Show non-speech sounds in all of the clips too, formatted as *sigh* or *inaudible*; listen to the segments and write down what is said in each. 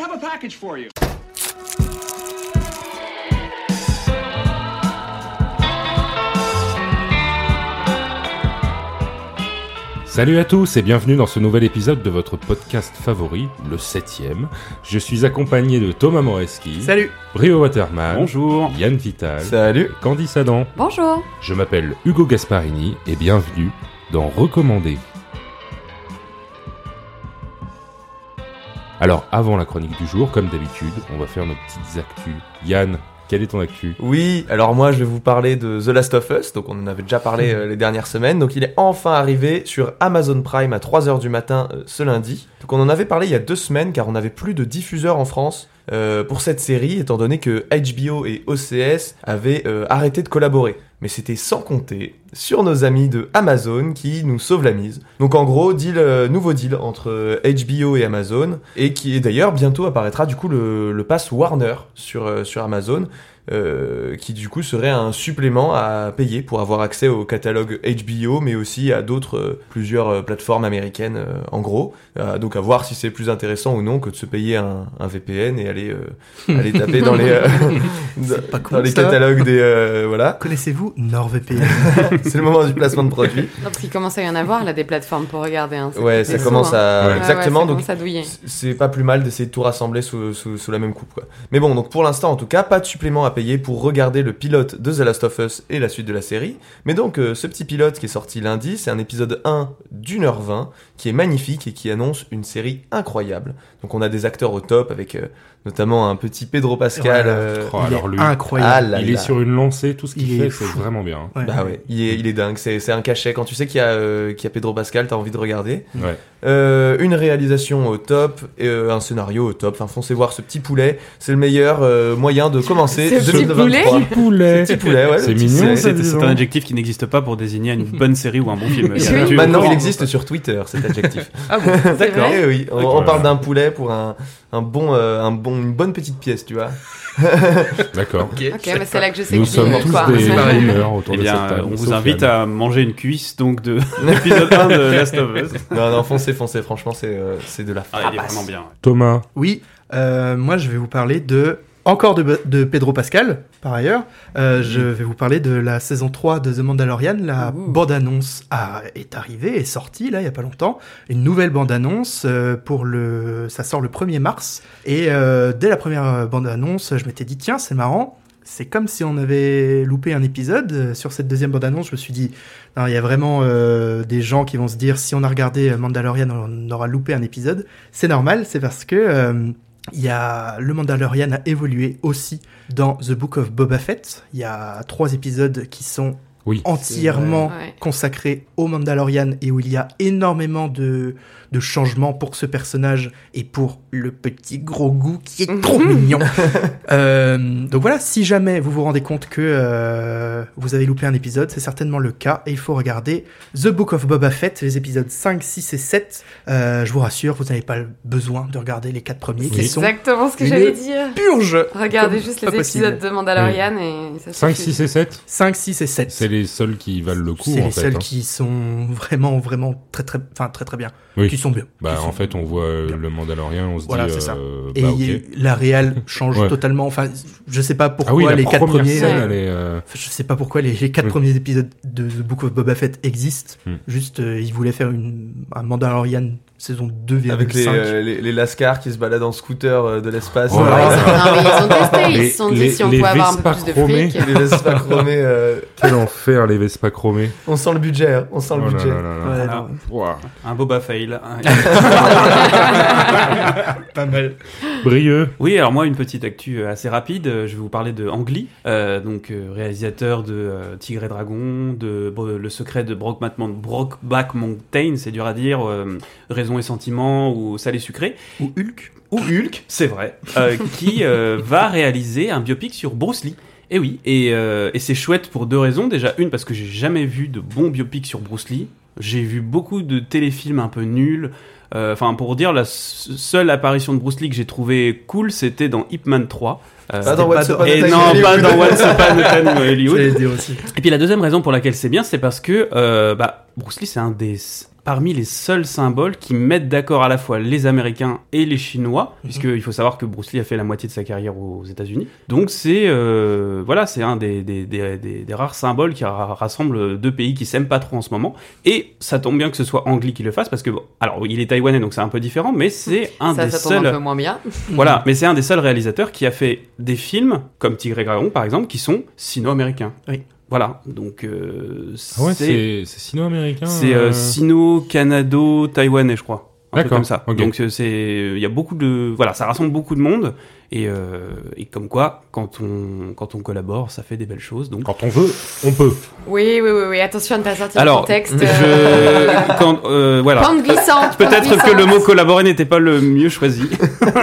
have a package for you. Salut à tous et bienvenue dans ce nouvel épisode de votre podcast favori, le 7ème. Je suis accompagné de Thomas Moreski. Salut Brio Waterman. Bonjour. Yann Vital. Salut. Candice Adam. Bonjour. Je m'appelle Hugo Gasparini et bienvenue dans Recommander. Alors, avant la chronique du jour, comme d'habitude, on va faire nos petites actus. Yann, quelle est ton actu? Oui, alors moi je vais vous parler de The Last of Us, donc on en avait déjà parlé euh, les dernières semaines, donc il est enfin arrivé sur Amazon Prime à 3h du matin euh, ce lundi. Donc on en avait parlé il y a deux semaines car on n'avait plus de diffuseur en France euh, pour cette série, étant donné que HBO et OCS avaient arrêté de collaborer. Mais c'était sans compter sur nos amis de Amazon qui nous sauvent la mise. Donc en gros, deal, euh, nouveau deal entre euh, HBO et Amazon, et qui est d'ailleurs bientôt apparaîtra du coup le, le pass Warner sur, euh, sur Amazon, euh, qui du coup serait un supplément à payer pour avoir accès au catalogue HBO, mais aussi à d'autres, euh, plusieurs euh, plateformes américaines euh, en gros. Euh, donc à voir si c'est plus intéressant ou non que de se payer un, un VPN et aller, euh, aller taper dans les, euh, *laughs* *laughs* dans les catalogues des... euh, voilà, Connaissez-vous NordVPN? *laughs* *laughs* c'est le moment du placement de produit. Non, parce qu'il commence à y en avoir là des plateformes pour regarder. Hein. Ouais, ça commence à... Ouais. Exactement, Ouais, ouais, ça donc c'est pas plus mal d'essayer de tout rassembler sous, sous, sous la même coupe. Quoi. Mais bon, donc pour l'instant en tout cas, pas de supplément à payer pour regarder le pilote de The Last of Us et la suite de la série. Mais donc euh, ce petit pilote qui est sorti lundi, c'est un épisode 1 d'une heure 20 qui est magnifique et qui annonce une série incroyable. Donc on a des acteurs au top avec euh, notamment un petit Pedro Pascal. Voilà. euh, Oh, Il alors est lui, ah incroyable. là il est sur une lancée, tout ce qu'il Il fait, est c'est vraiment bien. Ouais. Bah ouais, il est, il est dingue, c'est c'est un cachet. Quand tu sais qu'il y, a, euh, qu'il y a Pedro Pascal, t'as envie de regarder. Ouais. Euh, une réalisation au top, et, euh, un scénario au top. Enfin, foncez voir ce petit poulet. C'est le meilleur euh, moyen de commencer Ce petit 2023. Poulet Petit poulet, C'est petit poulet. C'est un adjectif qui n'existe pas pour désigner une bonne série ou un bon film. Oui. Maintenant, il existe sur Twitter, cet adjectif. Ah bon *laughs* D'accord. Eh oui, on, parle d'un poulet pour un, un bon, euh, un bon, une bonne petite pièce, tu vois. *laughs* D'accord. Ok, mais c'est là que je sais Nous que sommes je tous quoi. des *laughs* autour Eh de bien, cette table. on vous invite à manger une cuisse donc de *laughs* l'épisode 1 de Last of Us. Non, non, foncez, foncez. Franchement, c'est, euh, c'est de la Ah, il est frappe. vraiment bien. Thomas, Oui, euh, moi je vais vous parler de encore de, de Pedro Pascal, par ailleurs. Euh, je vais vous parler de la saison 3 de The Mandalorian. La bande-annonce est arrivée, est sortie là il y a pas longtemps. Une nouvelle bande-annonce euh, pour le, ça sort le 1er mars. Et euh, dès la première bande-annonce, je m'étais dit tiens c'est marrant. C'est comme si on avait loupé un épisode. Sur cette deuxième bande-annonce, je me suis dit, il y a vraiment des gens qui vont se dire, si on a regardé Mandalorian, on aura loupé un épisode. C'est normal, c'est parce que il y a le Mandalorian a évolué aussi dans The Book of Boba Fett. Il y a trois épisodes qui sont Oui. entièrement consacrés au Mandalorian et où il y a énormément de, de changements pour ce personnage et pour le petit gros goût qui est trop mignon. *laughs* Euh, donc voilà, si jamais vous vous rendez compte que euh, vous avez loupé un épisode, c'est certainement le cas et il faut regarder The Book of Boba Fett, les épisodes 5, 6 et 7. Euh, je vous rassure, vous n'avez pas besoin de regarder les quatre premiers qui sont Exactement ce que j'allais dire. purge. Regardez Comme juste les possible. épisodes de Mandalorian et ça 5, suffit. 6 et 7, 5, 6 et 7. c'est les seuls qui valent le coup C'est les fait. seuls hein. qui sont vraiment, vraiment très, très, enfin, très, très bien. Oui. Qui sont bien. Bah Qui en sont- fait on voit euh, bien. le Mandalorien, on se Voilà, dit c'est ça. euh, Et bah, il y a- ok. la réal change Ouais. totalement. Enfin, je sais pas Ah pourquoi oui, la les quatre premiers. scène, elle est, euh, Enfin, Je sais pas pourquoi les, les quatre Oui. premiers épisodes de The Book of Boba Fett existent. Hmm. Juste, euh, ils voulaient faire une, un Mandalorian saison 2,5. Avec les, euh, les, les Lascars qui se baladent en scooter euh, de l'espace. Là Ouais, là. c'est- non, mais ils ont testé, ils Les- se sont les- dit si on pouvait avoir un peu Vespa plus de chromés. fric. les Vespa chromés. euh, Quel enfer les Vespa chromés. on sent le budget, hein, on sent le Oh budget. là là là. Ouais, Ouah. Un Boba fail. *laughs* pas mal. Brieux. Oui, alors moi, une petite actu euh, assez rapide. Euh, Je vais vous parler de Ang Lee, euh, donc euh, réalisateur de euh, Tigre et Dragon, de Le secret de Brokeback Mountain, c'est dur à dire, euh, Raison et Sentiment ou Salé Sucré, Ou Hulk. ou Hulk, c'est vrai, euh, qui euh, va réaliser un biopic sur Bruce Lee. Et oui, et, euh, et c'est chouette pour deux raisons. Déjà, une, parce que j'ai jamais vu de bon biopic sur Bruce Lee. J'ai vu beaucoup de téléfilms un peu nuls. Enfin, pour dire, la seule apparition de Bruce Lee que j'ai trouvé cool, c'était dans Ip Man 3. Euh, Pas dans What's a et non, pas *laughs* Hollywood. dans. Et puis la deuxième raison pour laquelle c'est bien, c'est parce que euh, bah, Bruce Lee, c'est un des parmi les seuls symboles qui mettent d'accord à la fois les Américains et les Chinois, Mhm. puisqu'il faut savoir que Bruce Lee a fait la moitié de sa carrière aux États-Unis. Donc c'est euh, voilà, c'est un des, des, des, des- des rares symboles qui ra- rassemble deux pays qui s'aiment pas trop en ce moment. Et ça tombe bien que ce soit Ang Lee qui le fasse, parce que bon, alors il est taïwanais, donc c'est un peu différent, mais c'est *laughs* un ça, des ça tombe un seuls. peu moins bien. *laughs* Voilà, mais c'est un des seuls réalisateurs qui a fait des films comme Tigre et Dragon par exemple, qui sont sino-américains. Oui. Voilà, donc euh, Ah ouais, c'est c'est c'est sino-américain. c'est euh, euh, sino-canado-taïwanais, je crois. Un truc comme ça. Donc euh, c'est, il y a beaucoup de, voilà, ça rassemble beaucoup de monde et, euh, et comme quoi, quand on quand on collabore, ça fait des belles choses. Donc Quand on veut, on peut. Oui, oui, oui, oui. Attention à ne pas sortir alors, contexte. je, euh, *laughs* quand, euh, voilà. Pente glissante. Peut-être que le mot collaborer n'était pas le mieux choisi.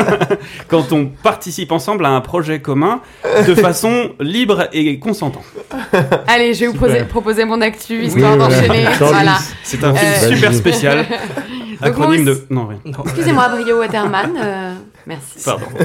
*laughs* Quand on participe ensemble à un projet commun de *laughs* façon libre et consentante. Allez, je vais vous proposer mon actu, histoire Oui, d'enchaîner. Voilà. C'est un Euh, film super spécial. Acronyme de. Non, rien. Excusez-moi, Brio Waterman. euh, merci. Pardon. *laughs*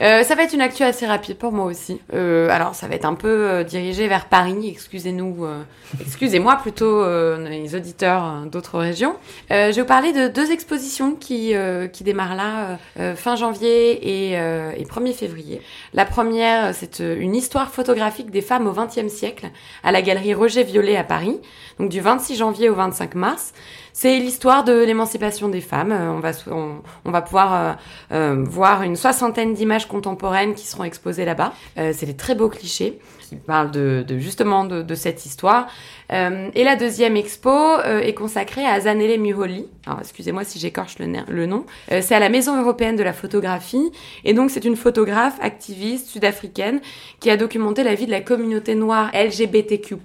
Euh, ça va être une actu assez rapide pour moi aussi. Euh, alors, ça va être un peu euh, dirigé vers Paris. Excusez-nous, euh, excusez-moi plutôt euh, les auditeurs euh, d'autres régions. Euh, je vais vous parler de deux expositions qui euh, qui démarrent là fin janvier et, euh, et 1er février. La première, c'est euh, une histoire photographique des femmes au XXe siècle à la galerie Roger Violet à Paris. Donc du 26 janvier au 25 mars. C'est l'histoire de l'émancipation des femmes. Euh, on va pouvoir euh, euh, voir une soixantaine d'images contemporaines qui seront exposées là-bas. C'est des très beaux clichés qui parlent de, justement de, cette histoire. Euh, et la deuxième expo euh, est consacrée à Zanele Muholi. Alors excusez-moi si j'écorche le, nom. Euh, c'est à la Maison européenne de la photographie. Et donc c'est une photographe activiste sud-africaine qui a documenté la vie de la communauté noire LGBTQ+,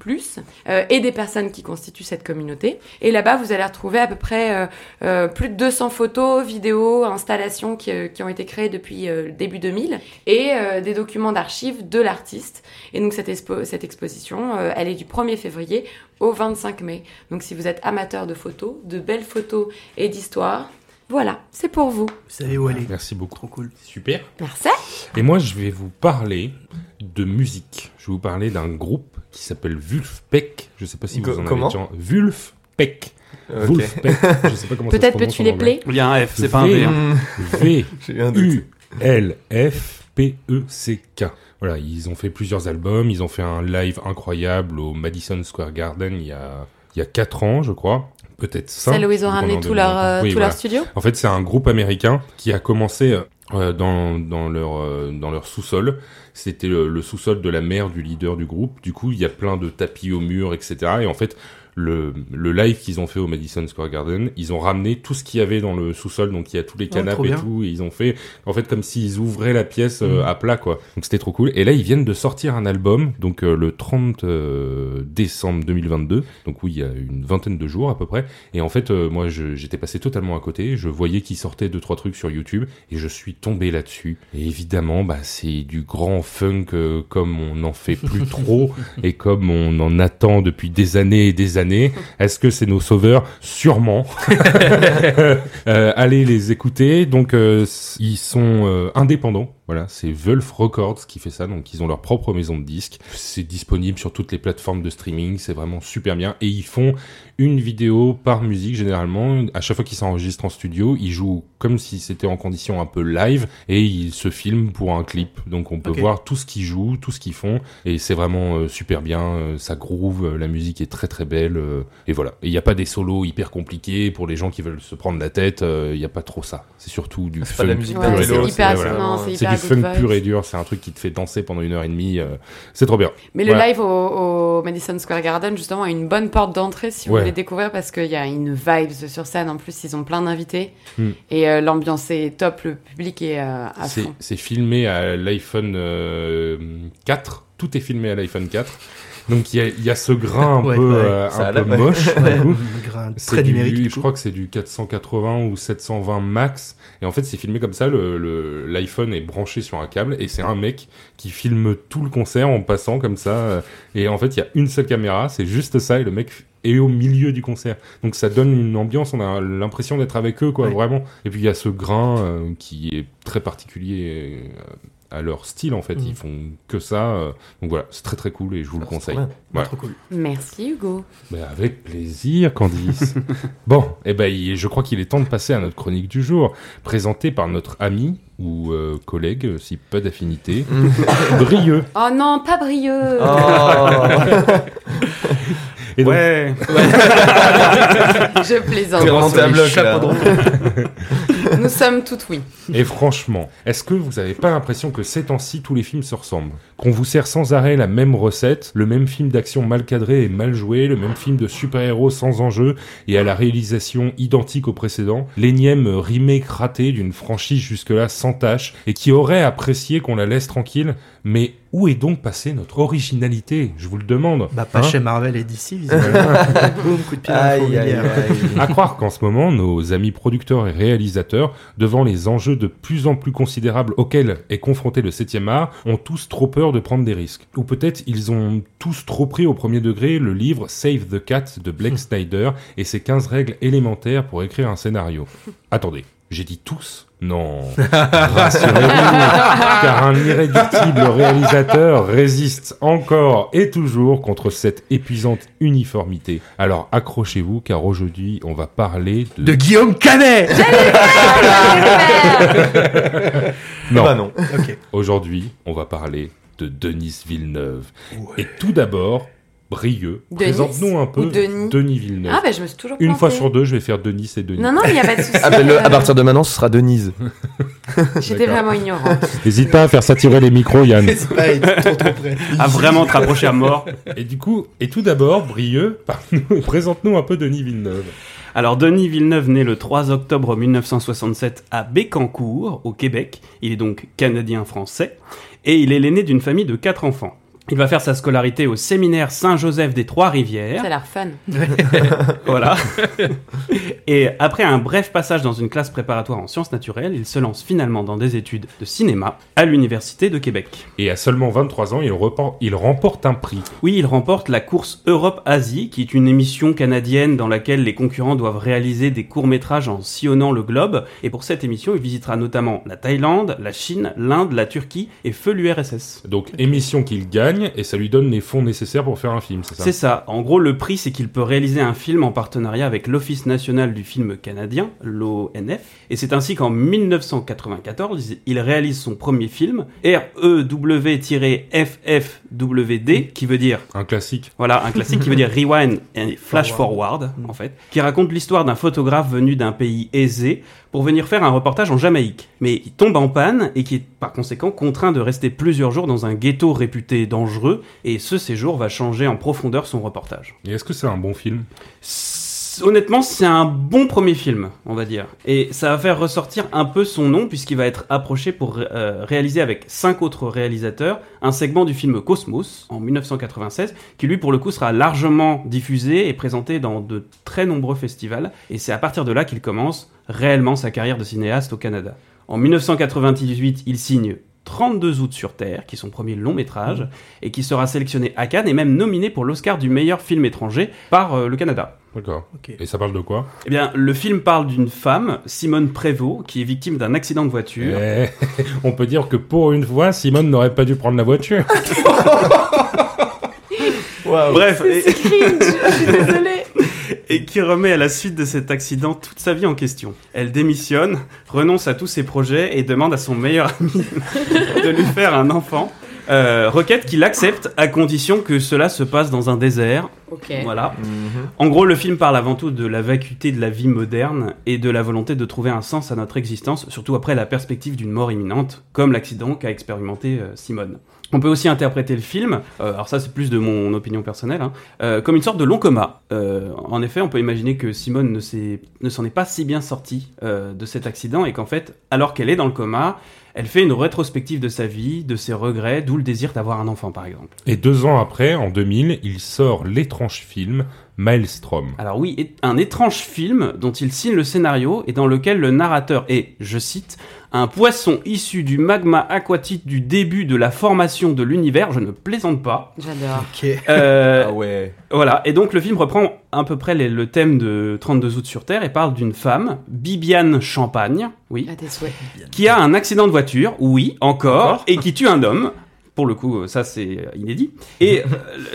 et des personnes qui constituent cette communauté. Et là-bas, vous allez retrouver à peu près plus de 200 photos, vidéos, installations qui, ont été créées depuis le début 2000 et des documents d'archives de l'artiste. Et donc cette, expo- cette exposition, euh, elle est du 1er février au 25 mai. Donc si vous êtes amateur de photos, de belles photos et d'histoire, voilà, c'est pour vous. Vous savez où aller. Merci beaucoup. Trop cool. Super. Merci. Et moi, je vais vous parler de musique. Je vais vous parler d'un groupe qui s'appelle Vulfpeck. Je sais pas si vous en comment avez déjà... Vulfpeck. Ok. Vulfpeck. Je sais pas comment Peut-être peux-tu les play Il y a un F, c'est pas un V. V. hein. V. *laughs* J'ai eu un U-L-F-P-E-C-K. Voilà, ils ont fait plusieurs albums, ils ont fait un live incroyable au Madison Square Garden il y a, il y a 4 ans, je crois. Peut-être 5. Celle où ils ont ramené tout leur, euh, tout leur studio? En fait, c'est un groupe américain qui a commencé euh, dans, dans leur, euh, dans leur sous-sol. C'était le, le sous-sol de la mère du leader du groupe. Du coup, il y a plein de tapis au mur, etc. Et en fait, le, le live qu'ils ont fait au Madison Square Garden, ils ont ramené tout ce qu'il y avait dans le sous-sol. Donc, il y a tous les canapes et tout. Et ils ont fait, en fait, comme s'ils ouvraient la pièce euh, Mhm. à plat, quoi. Donc, c'était trop cool. Et là, ils viennent de sortir un album, donc euh, le 30 euh, décembre 2022. Donc, oui, il y a une vingtaine de jours à peu près. Et en fait, euh, moi, j'étais passé totalement à côté. Je voyais qu'ils sortaient deux trois trucs sur YouTube et je suis tombé là-dessus. Et évidemment, bah, c'est du grand funk euh, comme on n'en fait plus *laughs* trop et comme on en attend depuis des années et des années. Est-ce que c'est nos sauveurs? Sûrement. *laughs* *laughs* Euh, allez les écouter. Donc, euh, ils sont euh, indépendants. Voilà, c'est Wolf Records qui fait ça. Donc, ils ont leur propre maison de disques. C'est disponible sur toutes les plateformes de streaming. C'est vraiment super bien. Et ils font une vidéo par musique généralement. À chaque fois qu'ils s'enregistrent en studio, ils jouent comme si c'était en condition un peu live et ils se filment pour un clip. Donc, on peut voir tout ce qu'ils jouent, tout ce qu'ils font. Et c'est vraiment euh, super bien. Euh, ça groove. euh, La musique est très très belle. euh, et voilà. Et il n'y a pas des solos hyper compliqués pour les gens qui veulent se prendre la tête. euh, Il n'y a pas trop ça. C'est surtout du C'est funk pas de la musique pur Ouais, et c'est hyper, C'est- non, voilà. hyper du funk vibes. pur et dur. C'est un truc qui te fait danser pendant une heure et demie. euh, C'est trop bien. Mais le live au, au Madison Square Garden, justement, a une bonne porte d'entrée si vous Ouais. voulez découvrir parce qu'il y a une vibe sur scène. En plus, ils ont plein d'invités Hmm. et euh, l'ambiance est top, le public est euh, à fond. c'est filmé à l'iPhone euh, 4. Tout est filmé à l'iPhone 4. Donc il y a, y a ce grain un Ouais, peu, ouais. euh, un peu moche. Ouais, coup. grain très du- numérique. du je crois que c'est du 480 ou 720 max. Et en fait, c'est filmé comme ça. Le le- l'iPhone est branché sur un câble et c'est un mec qui filme tout le concert en passant comme ça. euh, Et en fait, il y a une seule caméra, c'est juste ça. Et le mec est au milieu du concert. Donc ça donne une ambiance. On a l'impression d'être avec eux, quoi, vraiment. Et puis il y a ce grain euh, qui est très particulier. euh, à leur style en fait. Ils font que ça. euh, donc voilà, c'est très très cool et je vous le Ah, c'est conseille. cool. Merci Hugo. Mais avec plaisir, Candice. *laughs* bon, eh ben, je crois qu'il est temps de passer à notre chronique du jour, présentée par notre ami ou euh, collègue, euh, si peu d'affinité, *laughs* Brieux. Oh non, pas brieux. Oh, *laughs* Et donc, Ouais. Je plaisante. Bloc, Nous sommes toutes oui. Et franchement, est-ce que vous n'avez pas l'impression que ces temps-ci, tous les films se ressemblent? Qu'on vous sert sans arrêt la même recette, le même film d'action mal cadré et mal joué, le même film de super-héros sans enjeu et à la réalisation identique au précédent, l'énième remake raté d'une franchise jusque-là sans tâche et qui aurait apprécié qu'on la laisse tranquille Mais où est donc passée notre originalité? Je vous le demande. Bah, pas Hein chez Marvel et DC, visiblement. *laughs* Boum, coup de pied Aïe, aïe, aïe. À croire qu'en ce moment, nos amis producteurs et réalisateurs, devant les enjeux de plus en plus considérables auxquels est confronté le 7e art, ont tous trop peur de prendre des risques. Ou peut-être ils ont tous trop pris au premier degré le livre Save the Cat de Blake *laughs* Snyder et ses 15 règles élémentaires pour écrire un scénario. *laughs* Attendez, j'ai dit tous? Non, rassurez-vous, *laughs* car un irréductible réalisateur résiste encore et toujours contre cette épuisante uniformité. Alors accrochez-vous, car aujourd'hui on va parler de... De Guillaume Canet Non, Bah non. Ok. aujourd'hui on va parler de Denis Villeneuve. Et tout d'abord, Brieux, Denis présente-nous un peu Denis Villeneuve. Ah bah je me suis toujours Une fois sur deux, je vais faire Denis et Denis. Non, non, il n'y a pas de souci. Appelle-le, à Euh, partir de maintenant, ce sera Denise. *laughs* J'étais vraiment ignorante. *laughs* N'hésite pas à faire s'attirer les micros, Yann. *laughs* C'est pas être trop trop près. À vraiment te rapprocher à mort. Et du coup, et tout d'abord, Brieux, présente-nous un peu Denis Villeneuve. Alors, Denis Villeneuve, né le 3 octobre 1967 à Bécancour, au Québec. Il est donc canadien-français. Et il est l'aîné d'une famille de quatre enfants. Il va faire sa scolarité au séminaire Saint-Joseph des Ça Trois-Rivières. a l'air fun. *laughs* Voilà. Et après un bref passage dans une classe préparatoire en sciences naturelles, il se lance finalement dans des études de cinéma à l'Université de Québec. Et à seulement 23 ans, il, il remporte un prix. Oui, il remporte la course Europe-Asie, qui est une émission canadienne dans laquelle les concurrents doivent réaliser des courts-métrages en sillonnant le globe. Et pour cette émission, il visitera notamment la Thaïlande, la Chine, l'Inde, la Turquie et feu l'URSS. Donc, émission qu'il gagne, et ça lui donne les fonds nécessaires pour faire un film, c'est ça C'est ça. En gros, le prix, c'est qu'il peut réaliser un film en partenariat avec l'Office national du film canadien, l'ONF. Et c'est ainsi qu'en 1994, il réalise son premier film, REW-FFWD, qui veut dire Un classique. Voilà, un classique qui veut dire rewind et *laughs* flash forward, en fait, qui raconte l'histoire d'un photographe venu d'un pays aisé pour venir faire un reportage en Jamaïque. Mais il tombe en panne et qui est par conséquent contraint de rester plusieurs jours dans un ghetto réputé dangereux, et ce séjour va changer en profondeur son reportage. Et est-ce que c'est un bon film? Honnêtement, c'est un bon premier film, on va dire. Et ça va faire ressortir un peu son nom, puisqu'il va être approché pour euh, réaliser avec cinq autres réalisateurs un segment du film Cosmos, en 1996, qui lui, pour le coup, sera largement diffusé et présenté dans de très nombreux festivals. Et c'est à partir de là qu'il commence réellement sa carrière de cinéaste au Canada. En 1998, il signe 32 août sur Terre, qui est son premier long métrage, et qui sera sélectionné à Cannes et même nominé pour l'Oscar du meilleur film étranger par euh, le Canada. D'accord. Et ça parle de quoi? Eh bien, le film parle d'une femme, Simone Prévost, qui est victime d'un accident de voiture. Eh, *laughs* On peut dire que pour une fois, Simone n'aurait pas dû prendre la voiture. *laughs* *laughs* Bref, et, C'est cringe. Je suis désolée. Et qui remet à la suite de cet accident toute sa vie en question. Elle démissionne, renonce à tous ses projets et demande à son meilleur ami *laughs* de lui faire un enfant. Euh, requête qu'il accepte à condition que cela se passe dans un désert. Voilà. En gros, le film parle avant tout de la vacuité de la vie moderne et de la volonté de trouver un sens à notre existence, surtout après la perspective d'une mort imminente, comme l'accident qu'a expérimenté euh, Simone. On peut aussi interpréter le film, euh, alors ça c'est plus de mon opinion personnelle, hein, euh, comme une sorte de long coma. Euh, en effet, on peut imaginer que Simone ne s'en est pas si bien sortie de cet accident et qu'en fait, alors qu'elle est dans le coma, elle fait une rétrospective de sa vie, de ses regrets, d'où le désir d'avoir un enfant par exemple. Et deux ans après, en 2000, il sort Les étrange film, Maelstrom. Alors oui, un étrange film dont il signe le scénario et dans lequel le narrateur est, je cite, un poisson issu du magma aquatique du début de la formation de l'univers, je ne plaisante pas. J'adore. Ok. Euh, *laughs* Ah ouais. Voilà, et donc le film reprend à peu près les- le thème de 32 août sur Terre et parle d'une femme, Bibiane Champagne, oui, qui a un accident de voiture, oui, encore, et qui tue un homme. Pour le coup, ça c'est inédit. Et *laughs* euh,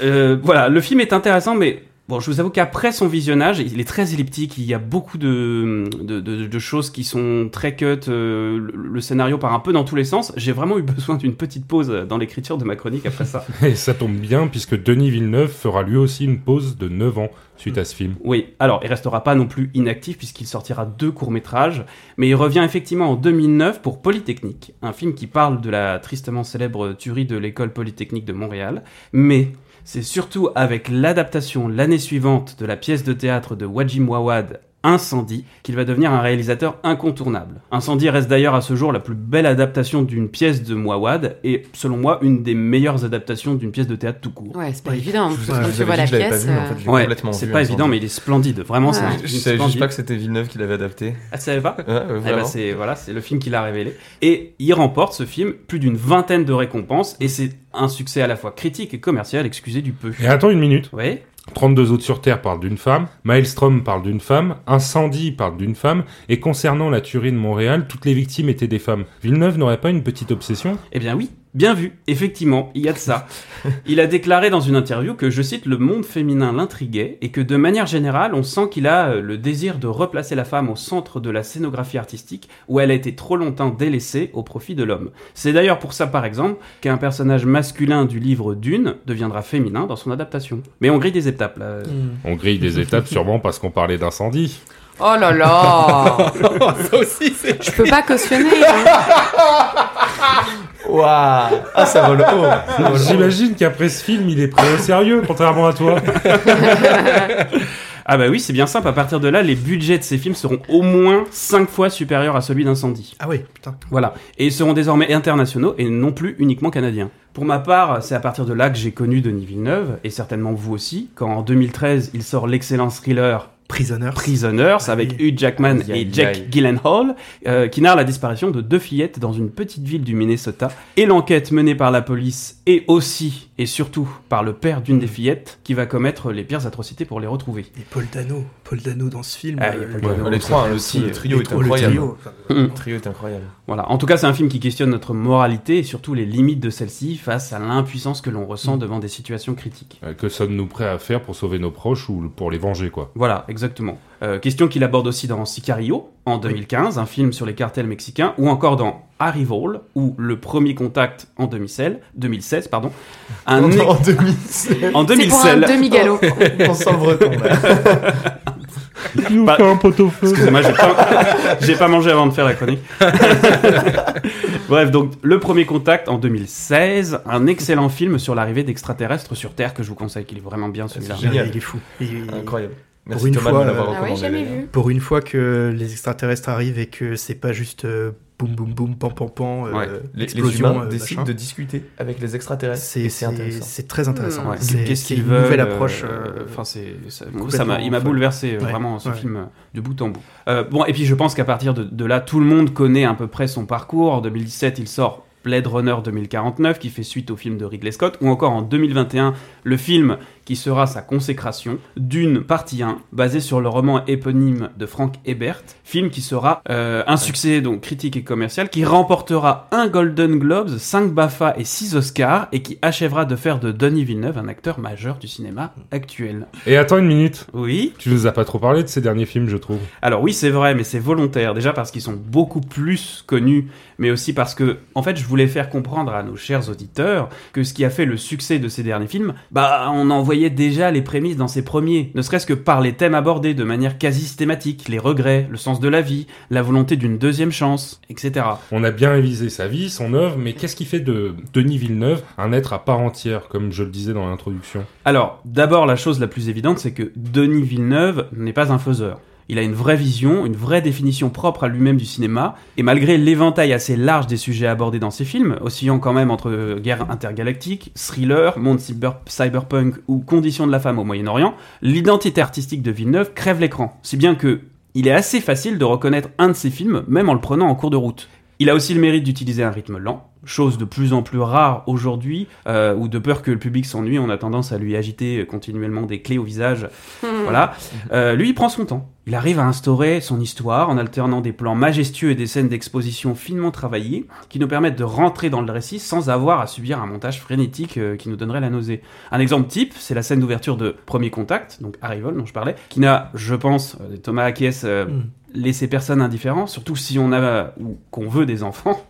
euh, voilà, le film est intéressant, mais bon, je vous avoue qu'après son visionnage, il est très elliptique. Il y a beaucoup de, de, de- de choses qui sont très cut. euh, le, le scénario part un peu dans tous les sens. J'ai vraiment eu besoin d'une petite pause dans l'écriture de ma chronique après ça. *laughs* Et ça tombe bien puisque Denis Villeneuve fera lui aussi une pause de 9 ans suite à ce film. Oui, alors il restera pas non plus inactif puisqu'il sortira deux courts-métrages, mais il revient effectivement en 2009 pour Polytechnique, un film qui parle de la tristement célèbre tuerie de l'école polytechnique de Montréal, mais c'est surtout avec l'adaptation l'année suivante de la pièce de théâtre de Wajim Wawad Incendie qu'il va devenir un réalisateur incontournable. Incendie reste d'ailleurs à ce jour la plus belle adaptation d'une pièce de Mouawad et selon moi une des meilleures adaptations d'une pièce de théâtre tout court. Ouais, c'est pas évident. Quand tu vois la pièce. vu, mais en euh, fait, je l'ai Ouais, complètement c'est pas Incendie. évident mais il est splendide, vraiment c'est Ouais. un Je savais juste pas que c'était Villeneuve qui l'avait adapté. Ah, tu savais pas Ouais, ouais, Eh ben, c'est voilà, c'est le film qui l'a révélé. Et il remporte ce film plus d'une vingtaine de récompenses et c'est un succès à la fois critique et commercial, excusez du peu. Et attends une minute. Oui. 32 autres sur Terre parle d'une femme, Maelstrom parle d'une femme, Incendie parle d'une femme, et concernant la tuerie de Montréal, toutes les victimes étaient des femmes. Villeneuve n'aurait pas une petite obsession? Eh bien oui, bien vu. Effectivement, il y a de ça. *laughs* Il a déclaré dans une interview que, je cite, le monde féminin l'intriguait et que de manière générale, on sent qu'il a euh, le désir de replacer la femme au centre de la scénographie artistique où elle a été trop longtemps délaissée au profit de l'homme. C'est d'ailleurs pour ça, par exemple, qu'un personnage masculin du livre Dune deviendra féminin dans son adaptation. Mais on grille des étapes là. Hmm. On grille des étapes sûrement parce qu'on parlait d'incendie. Oh là là *laughs* Ça aussi, c'est. Je peux pas cautionner. hein. *laughs* Waouh Ah, ça vole haut Ça vole haut. *laughs* J'imagine qu'après ce film, il est pris au sérieux, contrairement à toi. *laughs* Ah bah oui, c'est bien simple. À partir de là, les budgets de ces films seront au moins 5 fois supérieurs à celui d'incendie. Ah oui, putain. Voilà. Et ils seront désormais internationaux et non plus uniquement canadiens. Pour ma part, c'est à partir de là que j'ai connu Denis Villeneuve, et certainement vous aussi, quand en 2013 il sort l'excellent thriller Prisoners. Prisoners Ah avec oui. Hugh Jackman Aïe, aïe, et Jack aïe. Gyllenhaal, euh, qui narre la disparition de deux fillettes dans une petite ville du Minnesota, et l'enquête menée par la police, et aussi et surtout par le père d'une des fillettes, qui va commettre les pires atrocités pour les retrouver. Et Paul Dano. Paul Dano dans ce film. Ah, euh, le- Dano. Les le- trois, le, aussi, le trio est trois- le incroyable. Mm. Le trio est incroyable. Voilà. En tout cas, c'est un film qui questionne notre moralité et surtout les limites de celle-ci face à l'impuissance que l'on ressent devant des situations critiques. Euh, Que sommes-nous prêts à faire pour sauver nos proches ou pour les venger, quoi? Voilà, exactement. Euh, question qu'il aborde aussi dans Sicario en 2015, un film sur les cartels mexicains, ou encore dans Arrival, ou Le Premier Contact en 2016, 2016 pardon. Un En ex- 2016. en C'est pour un 2016. demi-galop. *laughs* On sent le breton là. Il nous Bah, fait un pot-au-feu. Excusez-moi, j'ai pas, *laughs* j'ai pas mangé avant de faire la chronique. *laughs* Bref, donc Le Premier Contact en 2016, un excellent film sur l'arrivée d'extraterrestres sur Terre que je vous conseille, qu'il est vraiment bien celui-là. C'est génial. Il est fou. Il- Incroyable. Pour une Thomas fois, de l'avoir euh, Ah jamais vu. Pour une fois que les extraterrestres arrivent et que c'est pas juste euh, boum boum boum pan pan pan euh, Ouais. Les, les explosion, humains euh, décident machin. de discuter avec les extraterrestres. C'est et c'est- c'est intéressant. c'est très intéressant. Ouais. C'est Qu'est-ce qu'ils une veulent nouvelle euh, approche. euh, euh, Enfin, c'est ça, ça m'a, il m'a bouleversé euh, Ouais, vraiment ce ouais. film euh, de bout en bout. Euh, bon, et puis je pense qu'à partir de, de là, tout le monde connaît à peu près son parcours. En 2017, il sort Blade Runner 2049, qui fait suite au film de Ridley Scott, ou encore en 2021, le film qui sera sa consécration, Dune partie 1, basé sur le roman éponyme de Frank Hebert, film qui sera euh, un succès donc critique et commercial, qui remportera un Golden Globes, 5 BAFTA et 6 Oscars, et qui achèvera de faire de Denis Villeneuve un acteur majeur du cinéma actuel. Et attends une minute. Oui Tu nous as pas trop parlé de ces derniers films, je trouve. alors oui, c'est vrai, mais c'est volontaire. Déjà parce qu'ils sont beaucoup plus connus, mais aussi parce que, en fait, je voulais faire comprendre à nos chers auditeurs que ce qui a fait le succès de ces derniers films, bah, on en voyait déjà les prémices dans ces premiers. Ne serait-ce que par les thèmes abordés de manière quasi systématique, les regrets, le sens de la vie, la volonté d'une deuxième chance, etc. On a bien révisé sa vie, son œuvre, mais qu'est-ce qui fait de Denis Villeneuve un être à part entière, comme je le disais dans l'introduction? Alors, d'abord, la chose la plus évidente, c'est que Denis Villeneuve n'est pas un faiseur. Il a une vraie vision, une vraie définition propre à lui-même du cinéma, et malgré l'éventail assez large des sujets abordés dans ses films, oscillant quand même entre guerre intergalactique, thriller, monde cyber- cyberpunk ou conditions de la femme au Moyen-Orient, l'identité artistique de Villeneuve crève l'écran, si bien que il est assez facile de reconnaître un de ses films, même en le prenant en cours de route. Il a aussi le mérite d'utiliser un rythme lent, chose de plus en plus rare aujourd'hui, euh, ou de peur que le public s'ennuie, on a tendance à lui agiter continuellement des clés au visage. *laughs* Voilà. Euh, lui, il prend son temps. Il arrive à instaurer son histoire en alternant des plans majestueux et des scènes d'exposition finement travaillées qui nous permettent de rentrer dans le récit sans avoir à subir un montage frénétique euh, qui nous donnerait la nausée. Un exemple type, c'est la scène d'ouverture de Premier Contact, donc Arrival dont je parlais, qui n'a, je pense, euh, Thomas euh, Mm. laissé personne indifférent, surtout si on a ou qu'on veut des enfants.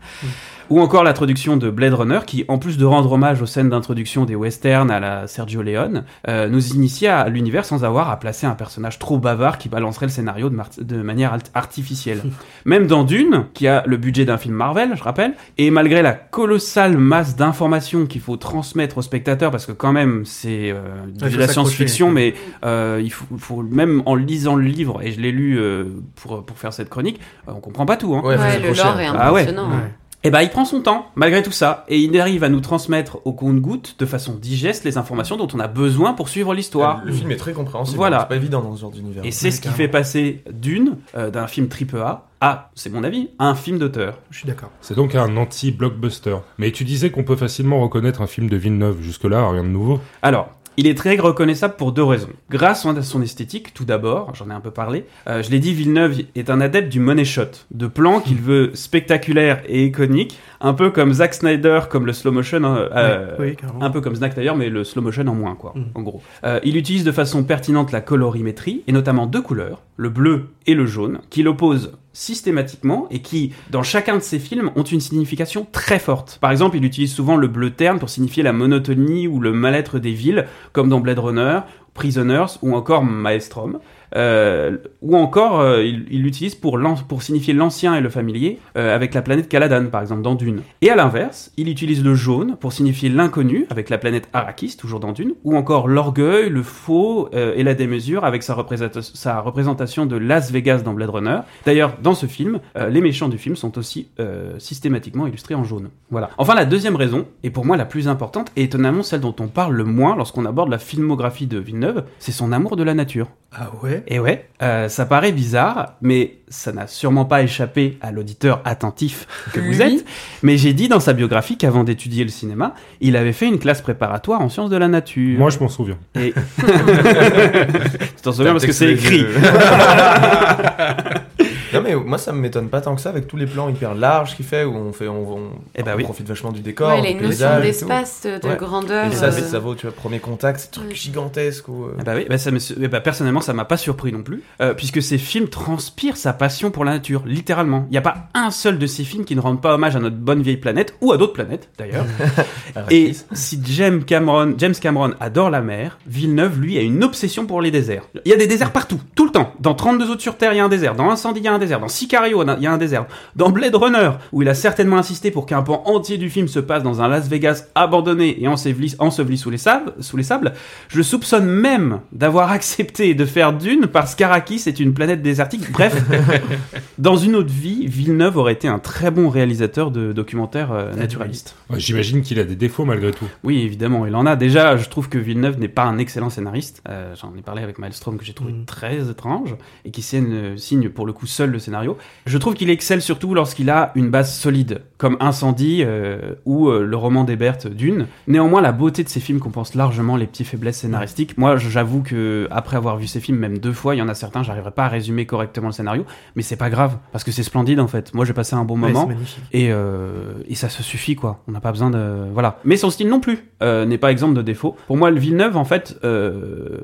Ou encore l'introduction de Blade Runner, qui, en plus de rendre hommage aux scènes d'introduction des westerns à la Sergio Leone, euh, nous initie à l'univers sans avoir à placer un personnage trop bavard qui balancerait le scénario de, mar- de manière artificielle. *laughs* Même dans Dune, qui a le budget d'un film Marvel, je rappelle, et malgré la colossale masse d'informations qu'il faut transmettre aux spectateurs, parce que quand même c'est euh, de Ouais, la science-fiction, mais euh, il faut, faut- même en lisant le livre, et je l'ai lu euh, pour, pour faire cette chronique, euh, on comprend pas tout. Hein. Ouais, le lore est Ah ouais. impressionnant. Ouais. Et bah il prend son temps, malgré tout ça, et il arrive à nous transmettre au compte-goutte, de façon digeste, les informations dont on a besoin pour suivre l'histoire. Le film est très compréhensible. Voilà. C'est pas évident dans ce genre d'univers. Et c'est ce qui fait passer Dune, euh, d'un film triple A, à, c'est mon avis, à un film d'auteur. Je suis d'accord. C'est donc un anti-blockbuster. Mais tu disais qu'on peut facilement reconnaître un film de Villeneuve. Jusque-là, rien de nouveau. Alors, il est très reconnaissable pour deux raisons. Grâce à son esthétique, tout d'abord, j'en ai un peu parlé. Euh, je l'ai dit, Villeneuve est un adepte du money shot, de plans qu'il veut spectaculaires et iconiques, un peu comme Zack Snyder, comme le slow motion, euh, euh, oui, un peu comme Snack d'ailleurs, mais le slow motion en moins, quoi, Mm. en gros. Euh, il utilise de façon pertinente la colorimétrie, et notamment deux couleurs, le bleu et le jaune, qu'il oppose systématiquement et qui, dans chacun de ses films, ont une signification très forte. Par exemple, il utilise souvent le bleu terne pour signifier la monotonie ou le mal-être des villes, comme dans Blade Runner, Prisoners ou encore Maelstrom. Euh, ou encore, euh, il il l'utilise pour, pour signifier l'ancien et le familier, euh, avec la planète Caladan, par exemple, dans Dune. Et à l'inverse, il utilise le jaune pour signifier l'inconnu, avec la planète Arrakis, toujours dans Dune, ou encore l'orgueil, le faux euh, et la démesure, avec sa, sa représentation de Las Vegas dans Blade Runner. D'ailleurs, dans ce film, euh, les méchants du film sont aussi euh, systématiquement illustrés en jaune. Voilà. Enfin, la deuxième raison, et pour moi la plus importante, et étonnamment celle dont on parle le moins lorsqu'on aborde la filmographie de Villeneuve, c'est son amour de la nature. Ah ouais? Et ouais, euh, ça paraît bizarre, mais ça n'a sûrement pas échappé à l'auditeur attentif que vous êtes. Mais j'ai dit dans sa biographie qu'avant d'étudier le cinéma, il avait fait une classe préparatoire en sciences de la nature. Moi, je m'en souviens. Et... *laughs* tu t'en souviens parce que c'est écrit. *laughs* non mais moi ça me m'étonne pas tant que ça avec tous les plans hyper larges qu'il fait où on fait on, on- Eh ben on oui. profite vachement du décor, Ouais, il a du une notion d'espace, de, de Ouais. grandeur. Et ça, euh, c'est- ça vaut, tu vois, premier contact, c'est truc Ouais. gigantesque. Ou, euh, Ah bah oui, bah ça me, eh bah personnellement, ça m'a pas surpris non plus, euh, puisque ces films transpirent sa passion pour la nature, littéralement. Il n'y a pas un seul de ces films qui ne rendent pas hommage à notre bonne vieille planète, ou à d'autres planètes d'ailleurs. *laughs* Et si James Cameron, James Cameron adore la mer, Villeneuve, lui, a une obsession pour les déserts. Il y a des déserts partout, tout le temps. Dans 32 autres sur Terre, il y a un désert. Dans Incendie, il y a un désert. Dans Sicario, il y a un désert. Dans Blade Runner, où il a certainement insisté pour qu'un pan entier du film se passe dans un Las Vegas abandonné et enseveli, enseveli sous, les sables, sous les sables, je soupçonne même d'avoir *laughs* accepté de faire Dune parce qu'Arrakis est une planète désertique. Bref, *laughs* dans une autre vie, Villeneuve aurait été un très bon réalisateur de documentaires euh, naturalistes. Ouais, J'imagine qu'il a des défauts malgré tout. Oui, évidemment, il en a. Déjà, je trouve que Villeneuve n'est pas un excellent scénariste. Euh, J'en ai parlé avec Maelstrom que j'ai trouvé Mm. très étrange et qui signe, signe pour le coup seul le scénario. Je trouve qu'il excelle surtout lorsqu'il a une base solide, comme Incendie euh, ou euh, le roman d'Hebert Dune. Néanmoins, la beauté de ces films compense largement les petites faiblesses scénaristiques. Moi, j'avoue que après avoir vu ces films, même deux fois, il y en a certains, j'arriverai pas à résumer correctement le scénario, mais c'est pas grave parce que c'est splendide en fait. Moi, j'ai passé un bon moment. Et, euh, et ça se suffit, quoi. On n'a pas besoin de. Voilà. Mais son style non plus n'est pas exemple de défaut. Pour moi, le Villeneuve, en fait,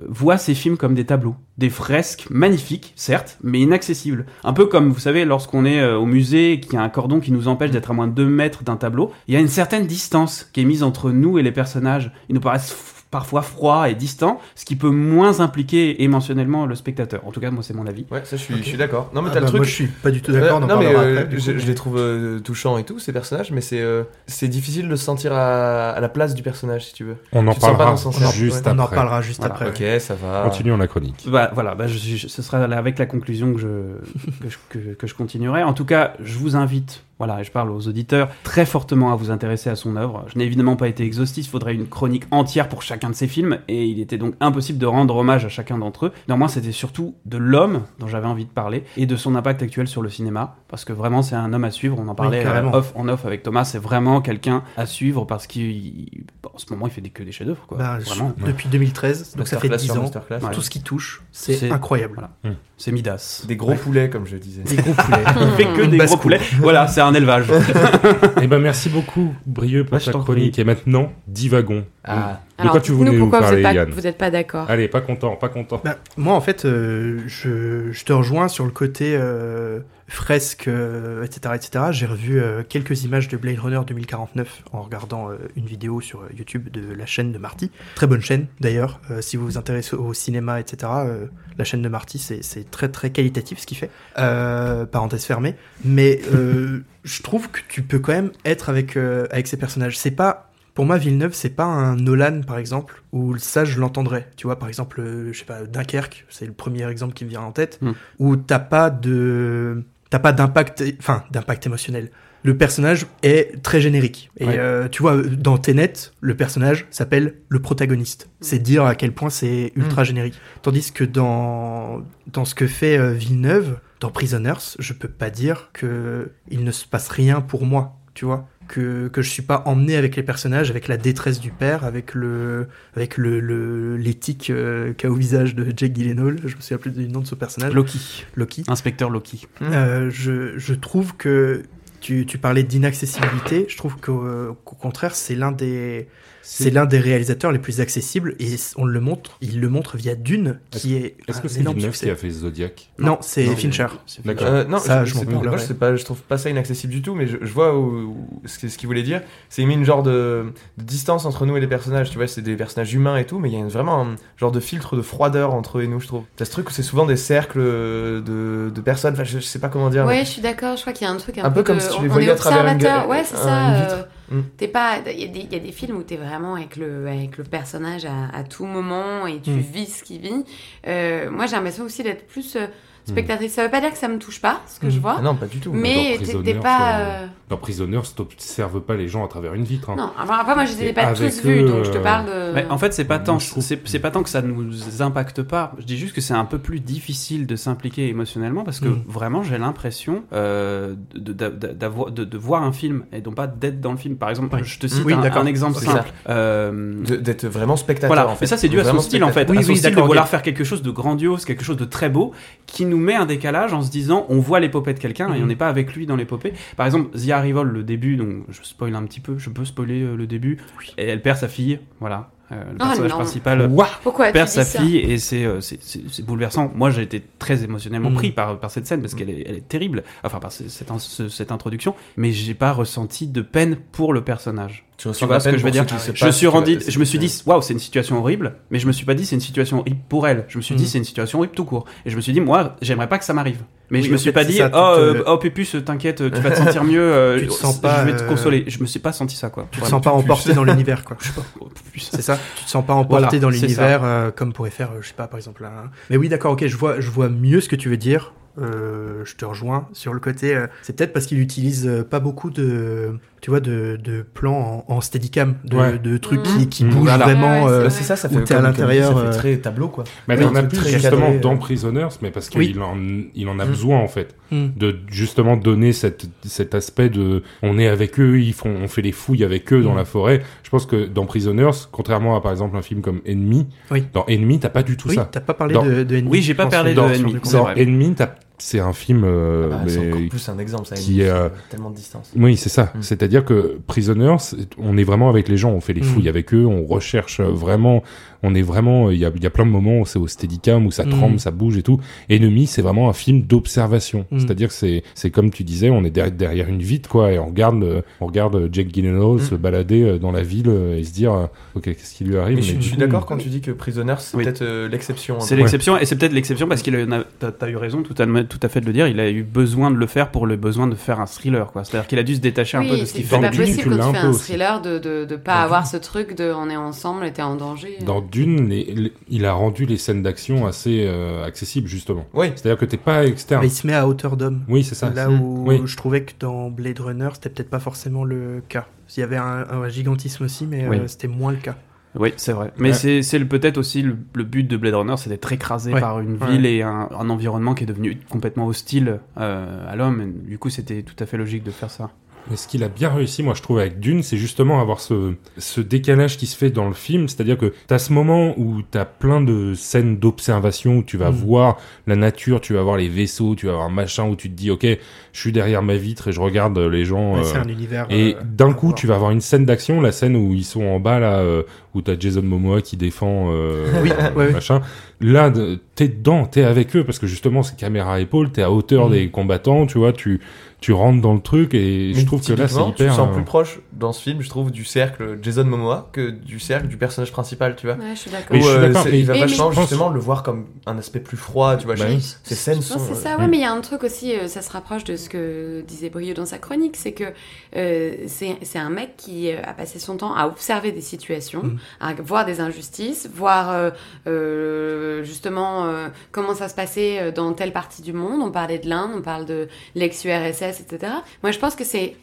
voit ses films comme des tableaux. Des fresques magnifiques, certes, mais inaccessibles. Un peu comme, vous savez, lorsqu'on est euh, au musée et qu'il y a un cordon qui nous empêche d'être à moins de 2 mètres d'un tableau, il y a une certaine distance qui est mise entre nous et les personnages. Ils nous paraissent parfois froid et distant, ce qui peut moins impliquer émotionnellement le spectateur. En tout cas, moi, c'est mon avis. Ouais, ça je suis, d'accord. Non mais Ah t'as bah, le truc. Moi, je suis pas du tout Euh, d'accord. en non mais euh, après, je, les trouve euh, touchants et tout ces personnages, mais c'est euh, c'est difficile de se sentir à, à la place du personnage si tu veux. On en Tu parlera dans son On en- juste on en après. parlera juste Voilà. après. Ok, ça va. Continuons la chronique. Bah, voilà, bah, je, je- ce sera avec la conclusion que je, *laughs* que, je, que- que je continuerai. En tout cas, je vous invite, voilà, et je parle aux auditeurs, très fortement à vous intéresser à son œuvre. Je n'ai évidemment pas été exhaustif, il faudrait une chronique entière pour chacun de ses films, et il était donc impossible de rendre hommage à chacun d'entre eux. Néanmoins, c'était surtout de l'homme dont j'avais envie de parler, et de son impact actuel sur le cinéma, parce que vraiment, c'est un homme à suivre. On en parlait carrément. euh, off, en off avec Thomas, c'est vraiment quelqu'un à suivre, parce qu'en ce moment, il fait des, que des chefs-d'œuvre, quoi. Bah, vraiment. Depuis 2013, donc ça fait Masterclass 10 sur ans. Ouais. Tout ce qui touche, c'est incroyable. Voilà. C'est Midas. Des gros poulets comme je disais. Des gros poulets. *laughs* Il fait que des gros poulets. Voilà, c'est un élevage. *laughs* Eh ben merci beaucoup, Brieux, pour Bah, ta chronique. Et maintenant, divagons. Ah. De quoi tu voulais nous pourquoi parler, vous êtes pas, Yann vous êtes pas d'accord. Allez, pas content, pas content. Bah, moi, en fait, euh, je, je te rejoins sur le côté euh, fresque, euh, etc., etc. J'ai revu euh, quelques images de Blade Runner 2049 en regardant euh, une vidéo sur YouTube de la chaîne de Marty. Très bonne chaîne, d'ailleurs. Si vous vous intéressez au cinéma, etc., la chaîne de Marty, c'est très, très qualitatif ce qu'il fait. Parenthèse fermée. Mais *laughs* je trouve que tu peux quand même être avec, avec ces personnages. C'est pas pour moi, Villeneuve, c'est pas un Nolan, par exemple, où ça, je l'entendrais. Tu vois, par exemple, je sais pas, Dunkerque, c'est le premier exemple qui me vient en tête, Hmm. où t'as pas de, t'as pas d'impact, enfin, d'impact émotionnel. Le personnage est très générique. Et Ouais. euh, tu vois, dans Tenet, le personnage s'appelle le protagoniste. C'est dire à quel point c'est ultra générique. Tandis que dans, dans ce que fait euh, Villeneuve, dans Prisoners, je peux pas dire que il ne se passe rien pour moi, tu vois que, que je suis pas emmené avec les personnages, avec la détresse du père, avec le avec le l'éthique euh, qu'a au visage de Jake Gyllenhaal, je me souviens plus du nom de ce personnage, Loki. Loki. Inspecteur Loki. Euh, je, je trouve que tu, tu parlais d'inaccessibilité, je trouve qu'au qu'au contraire c'est l'un des c'est l'un des réalisateurs les plus accessibles et on le montre, il le montre via Dune qui est, Est-ce que c'est Villeneuve qui a fait Zodiac Non, c'est Fincher. D'accord. Euh, non, Ça, je, pas, je sais pas, je trouve pas ça inaccessible du tout, mais je, je vois où, où- ce qu'il voulait dire. C'est mis une genre de, de distance entre nous et les personnages. Tu vois, c'est des personnages humains et tout, mais il y a une- vraiment un genre de filtre de froideur entre eux et nous, je trouve. T'as ce truc où c'est souvent des cercles de, de personnes. Enfin, je, je sais pas comment dire. Ouais, mais- je suis d'accord. Je crois qu'il y a un truc un, Un peu comme si tu les voyais à travers une Ouais, c'est ça. Mm. T'es pas. Il y, a des- il y a des films où t'es vraiment avec le avec le personnage à, à tout moment et tu Mm. vis ce qu'il vit. Euh, moi, j'ai l'impression aussi d'être plus euh, spectatrice. Ça veut pas dire que ça me touche pas, ce que je Mm. vois. Ah non, pas du tout. mais t'es- pas. Dans Prisoners, t'observes pas les gens à travers une vitre. hein. Non, enfin, après moi je les ai pas tous vus, donc je te euh, parle de. Mais en fait, c'est pas tant, c'est pas tant que ça nous impacte pas. Je dis juste que c'est un peu plus difficile de s'impliquer émotionnellement parce que Mm. vraiment, j'ai l'impression euh, de, de, de- de- voir un film et non pas d'être dans le film. Par exemple, Ouais. je te cite Oui, un, d'accord. un exemple simple. Euh, D'être vraiment spectateur. Voilà, en fait. mais ça c'est dû à son style en fait. Oui, à son oui, style de vouloir faire quelque chose de grandiose, quelque chose de très beau, qui nous met un décalage en se disant on voit l'épopée de quelqu'un et Mhm. on n'est pas avec lui dans l'épopée. Par exemple, The Arrival, le début, donc je spoil un petit peu, je peux spoiler euh, le début, et elle perd sa fille, voilà, Euh, le Ah, personnage non. principal Pourquoi perd sa fille et c'est euh, c'est- bouleversant. Moi, j'ai été très émotionnellement Mhm. pris par, par cette scène parce qu'elle est, elle est terrible, enfin par ce- cette, in- ce- cette introduction, mais j'ai pas ressenti de peine pour le personnage. Tu vois ce que je veux dire Je suis rendu, je me suis dit, waouh, c'est une situation horrible, mais je me suis pas dit c'est une situation horrible pour elle. Je me suis dit Mm. c'est une situation horrible tout court. Et je me suis dit, moi, j'aimerais pas que ça m'arrive. Mais Oui, je me suis fait, pas dit, ça, oh, euh, oh, Pépus, t'inquiète, tu vas te sentir mieux, *laughs* euh, Tu te sens je pas, vais te euh, consoler. Je me suis pas senti ça, quoi. Tu te sens pas *laughs* emporté dans *laughs* l'univers, quoi. Oh. C'est ça Tu te sens pas emporté dans l'univers comme pourrait faire, je sais pas, par exemple. Mais oui, d'accord, ok, je vois, je vois mieux ce que tu veux dire. Euh, je te rejoins sur le côté. euh, c'est peut-être parce qu'il utilise euh, pas beaucoup de, tu vois, de, de plans en, en steadicam, de, Ouais. de trucs qui, qui Mhm. bougent Voilà. vraiment. Ouais, euh, c'est ça, ça fait à l'intérieur, Ça fait très tableau, quoi. Mais Oui, as c'est plus très justement cadré, dans. Prisoners, mais parce Oui. qu'il en, il en a Mm. besoin en fait, Mm. de justement donner cette, cet aspect de, on est avec eux, ils font, on fait les fouilles avec eux dans la forêt. Je pense que dans Prisoners, contrairement à par exemple un film comme Enemy, Oui. dans Enemy t'as pas du tout Oui, ça. t'as pas parlé Dans- de, de Enemy, Oui, j'ai pas parlé de c'est Dans. Enemy, t'as c'est un film. euh, Ah bah, c'est mais- encore plus un exemple, ça qui est, euh, tellement de distance. Oui, c'est ça. Mm. C'est-à-dire que Prisoners, on est vraiment avec les gens, on fait les Mm. fouilles avec eux, on recherche vraiment, on est vraiment, il y a, il y a plein de moments où c'est au steadicam, où ça Mm. tremble, ça bouge et tout. Ennemi, c'est vraiment un film d'observation. Mm. C'est-à-dire que c'est, c'est comme tu disais, on est derrière, derrière une vitre, quoi, et on regarde, euh, on regarde Jake Gyllenhaal Mm. se balader euh, dans la ville euh, et se dire, euh, ok, qu'est-ce qui lui arrive? Mais je, Mais je du suis d'accord quand tu dis que Prisoners, c'est Oui. peut-être euh, l'exception. un C'est l'exception, et c'est peut-être l'exception parce qu'il a, t'as, t'as eu raison tout à, tout à fait de le dire, il a eu besoin de le faire pour le besoin de faire un thriller, quoi. C'est-à-dire qu'il a dû se détacher un peu de ce c'est qu'il c'est fait. Dans pas possible quand tu un fais un thriller de, de, de pas avoir ce truc de on est ensemble et t'es en danger. Dans Dune, les- les- il a rendu les scènes d'action assez euh, accessibles, justement. Oui, C'est-à-dire que t'es pas externe. Mais il se met à hauteur d'homme. Oui, c'est ça. Là Mm. où Oui. je trouvais que dans Blade Runner, c'était peut-être pas forcément le cas. Il y avait un, un gigantisme aussi, mais Oui. euh, c'était moins le cas. Oui, c'est vrai. Mais Ouais. c'est, peut-être aussi le, le but de Blade Runner, c'est d'être écrasé Ouais. par une Ouais. ville et un, un environnement qui est devenu complètement hostile euh, à l'homme. Et Du coup, c'était tout à fait logique de faire ça. Mais ce qu'il a bien réussi, moi je trouve, avec Dune, c'est justement avoir ce, ce décalage qui se fait dans le film. C'est-à-dire que t'as ce moment où t'as plein de scènes d'observation où tu vas Mm. voir la nature, tu vas voir les vaisseaux, tu vas voir un machin où tu te dis, ok, je suis derrière ma vitre et je regarde les gens. Ouais, euh, c'est un univers. et euh, d'un coup, tu vas avoir une scène d'action, la scène où ils sont en bas là, euh, où t'as Jason Momoa qui défend euh, *laughs* Oui, ouais, machin. Là, t'es dedans, t'es avec eux parce que justement c'est caméra à épaule, t'es à hauteur Mm. des combattants, tu vois, tu tu rentres dans le truc et je trouve que là c'est hyper. Tu sens euh, plus proche dans ce film, je trouve, du cercle Jason Momoa que du cercle du personnage principal, tu vois. Ouais, je suis d'accord. Mais je suis euh, d'accord, il va vachement je justement le voir comme un aspect plus froid, tu vois. Bah je-. Ces scènes Je sont. c'est ça, euh, ouais, Mm. mais il y a un truc aussi, ça se rapproche de ce que disait Brio dans sa chronique, c'est que c'est c'est un mec qui a passé son temps à observer des situations, Mm. à voir des injustices, voir justement comment ça se passait dans telle partie du monde. On parlait de l'Inde, on parle de l'ex-URSS, Moi, je pense que c'est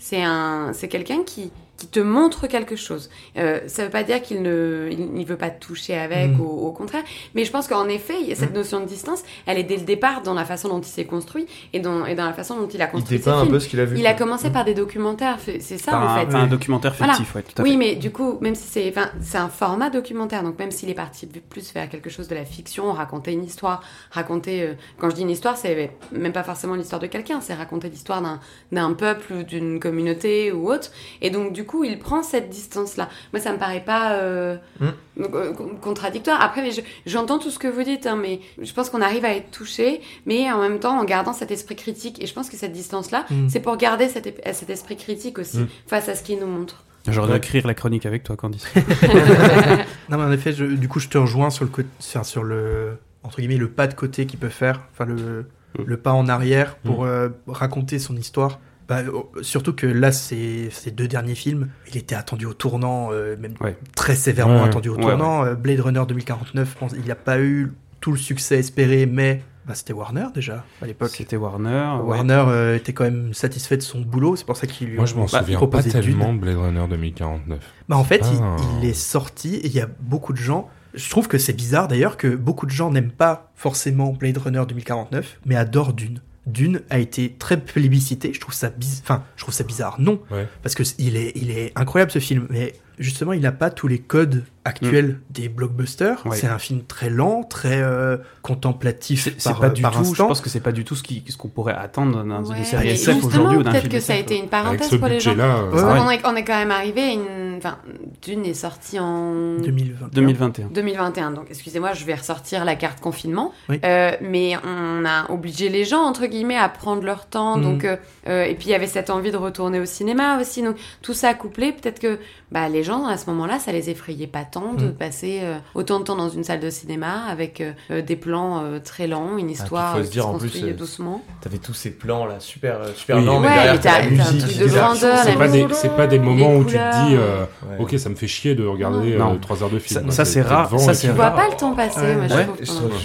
quelqu'un qui qui te montre quelque chose. Euh, ça veut pas dire qu'il ne il, il veut pas te toucher avec, Mm. au, au contraire. Mais je pense qu'en effet, il y a cette notion de distance, elle est dès le départ dans la façon dont il s'est construit et dans, et dans la façon dont il a Il construit ses dépeint un peu ce qu'il a vu. Il a commencé par des documentaires, c'est ça Par en un, fait. par un documentaire Voilà. fictif, ouais, tout à Oui, fait. mais du coup, même si c'est, enfin, c'est un format documentaire, donc même s'il est parti plus vers quelque chose de la fiction, raconter une histoire, raconter, euh, quand je dis une histoire, c'est même pas forcément l'histoire de quelqu'un, c'est raconter l'histoire d'un, d'un peuple ou d'une communauté ou autre. Et donc, du coup, il prend cette distance-là. Moi, ça me paraît pas euh, Mm. euh, con- contradictoire. Après, je- j'entends tout ce que vous dites, hein, mais je pense qu'on arrive à être touché, mais en même temps en gardant cet esprit critique. Et je pense que cette distance-là, Mm. c'est pour garder cet, esprit critique aussi Mm. face à ce qu'il nous montre. J'aurais dû écrire la chronique avec toi, Candice. *laughs* *laughs* Non, mais en effet, je- du coup, je te rejoins sur le, côté- enfin, sur le entre guillemets le pas de côté qu'il peut faire, enfin le, le pas en arrière pour euh, raconter son histoire. Bah, oh, surtout que là, ces, ces deux derniers films, il était attendu au tournant, euh, même Ouais. très sévèrement Ouais, attendu au ouais, tournant. Euh, Blade Runner 2049, je pense, il n'a pas eu tout le succès espéré, mais bah, c'était Warner déjà à l'époque. C'était Warner. ouais. Warner euh, était quand même satisfait de son boulot, c'est pour ça qu'il lui Moi je m'en souviens pas tellement de Blade Runner 2049. Bah en fait, il- il, est sorti et il y a beaucoup de gens. Je trouve que c'est bizarre d'ailleurs que beaucoup de gens n'aiment pas forcément Blade Runner 2049, mais adorent Dune. Dune a été très plébiscité. Je trouve ça bizarre. Enfin, je trouve ça bizarre. Non, Ouais. parce que il est, il est incroyable ce film. Mais justement, il n'a pas tous les codes actuels des blockbusters. Mm. Ouais. C'est un film très lent, très euh, contemplatif C'est pas euh, du par tout. Je pense que c'est pas du tout ce qui- ce qu'on pourrait attendre dans Ouais, une série SF aujourd'hui ou d'un peut-être film que ça a été une Avec parenthèse pour les gens. euh, Ouais, qu'on est, on est quand même arrivé, une... enfin, Dune est sorti en 2020. 2021. 2021. Donc, excusez-moi, je vais ressortir la carte confinement. Oui. Euh, mais on a obligé les gens, entre guillemets, à prendre leur temps. Donc, euh, et puis, il y avait cette envie de retourner au cinéma aussi. Donc, tout ça couplé, peut-être que bah, les gens, à ce moment-là, ça les effrayait pas tant de Mhm. passer euh, autant de temps dans une salle de cinéma avec euh, euh, des plans euh, très lents, une histoire faut se euh, qui se en plus, construit euh, doucement. T'avais tous ces plans là, super, super Oui. lents, mais Ouais, derrière mais t'as la t'as un musique. de grandeur, C'est la pas, des, pas des moments où tu te dis, euh, Ouais. ok, ça me fait chier de regarder Non. euh, 3 heures de film. Ça- c'est rare, ça, tu- vois pas le temps passer,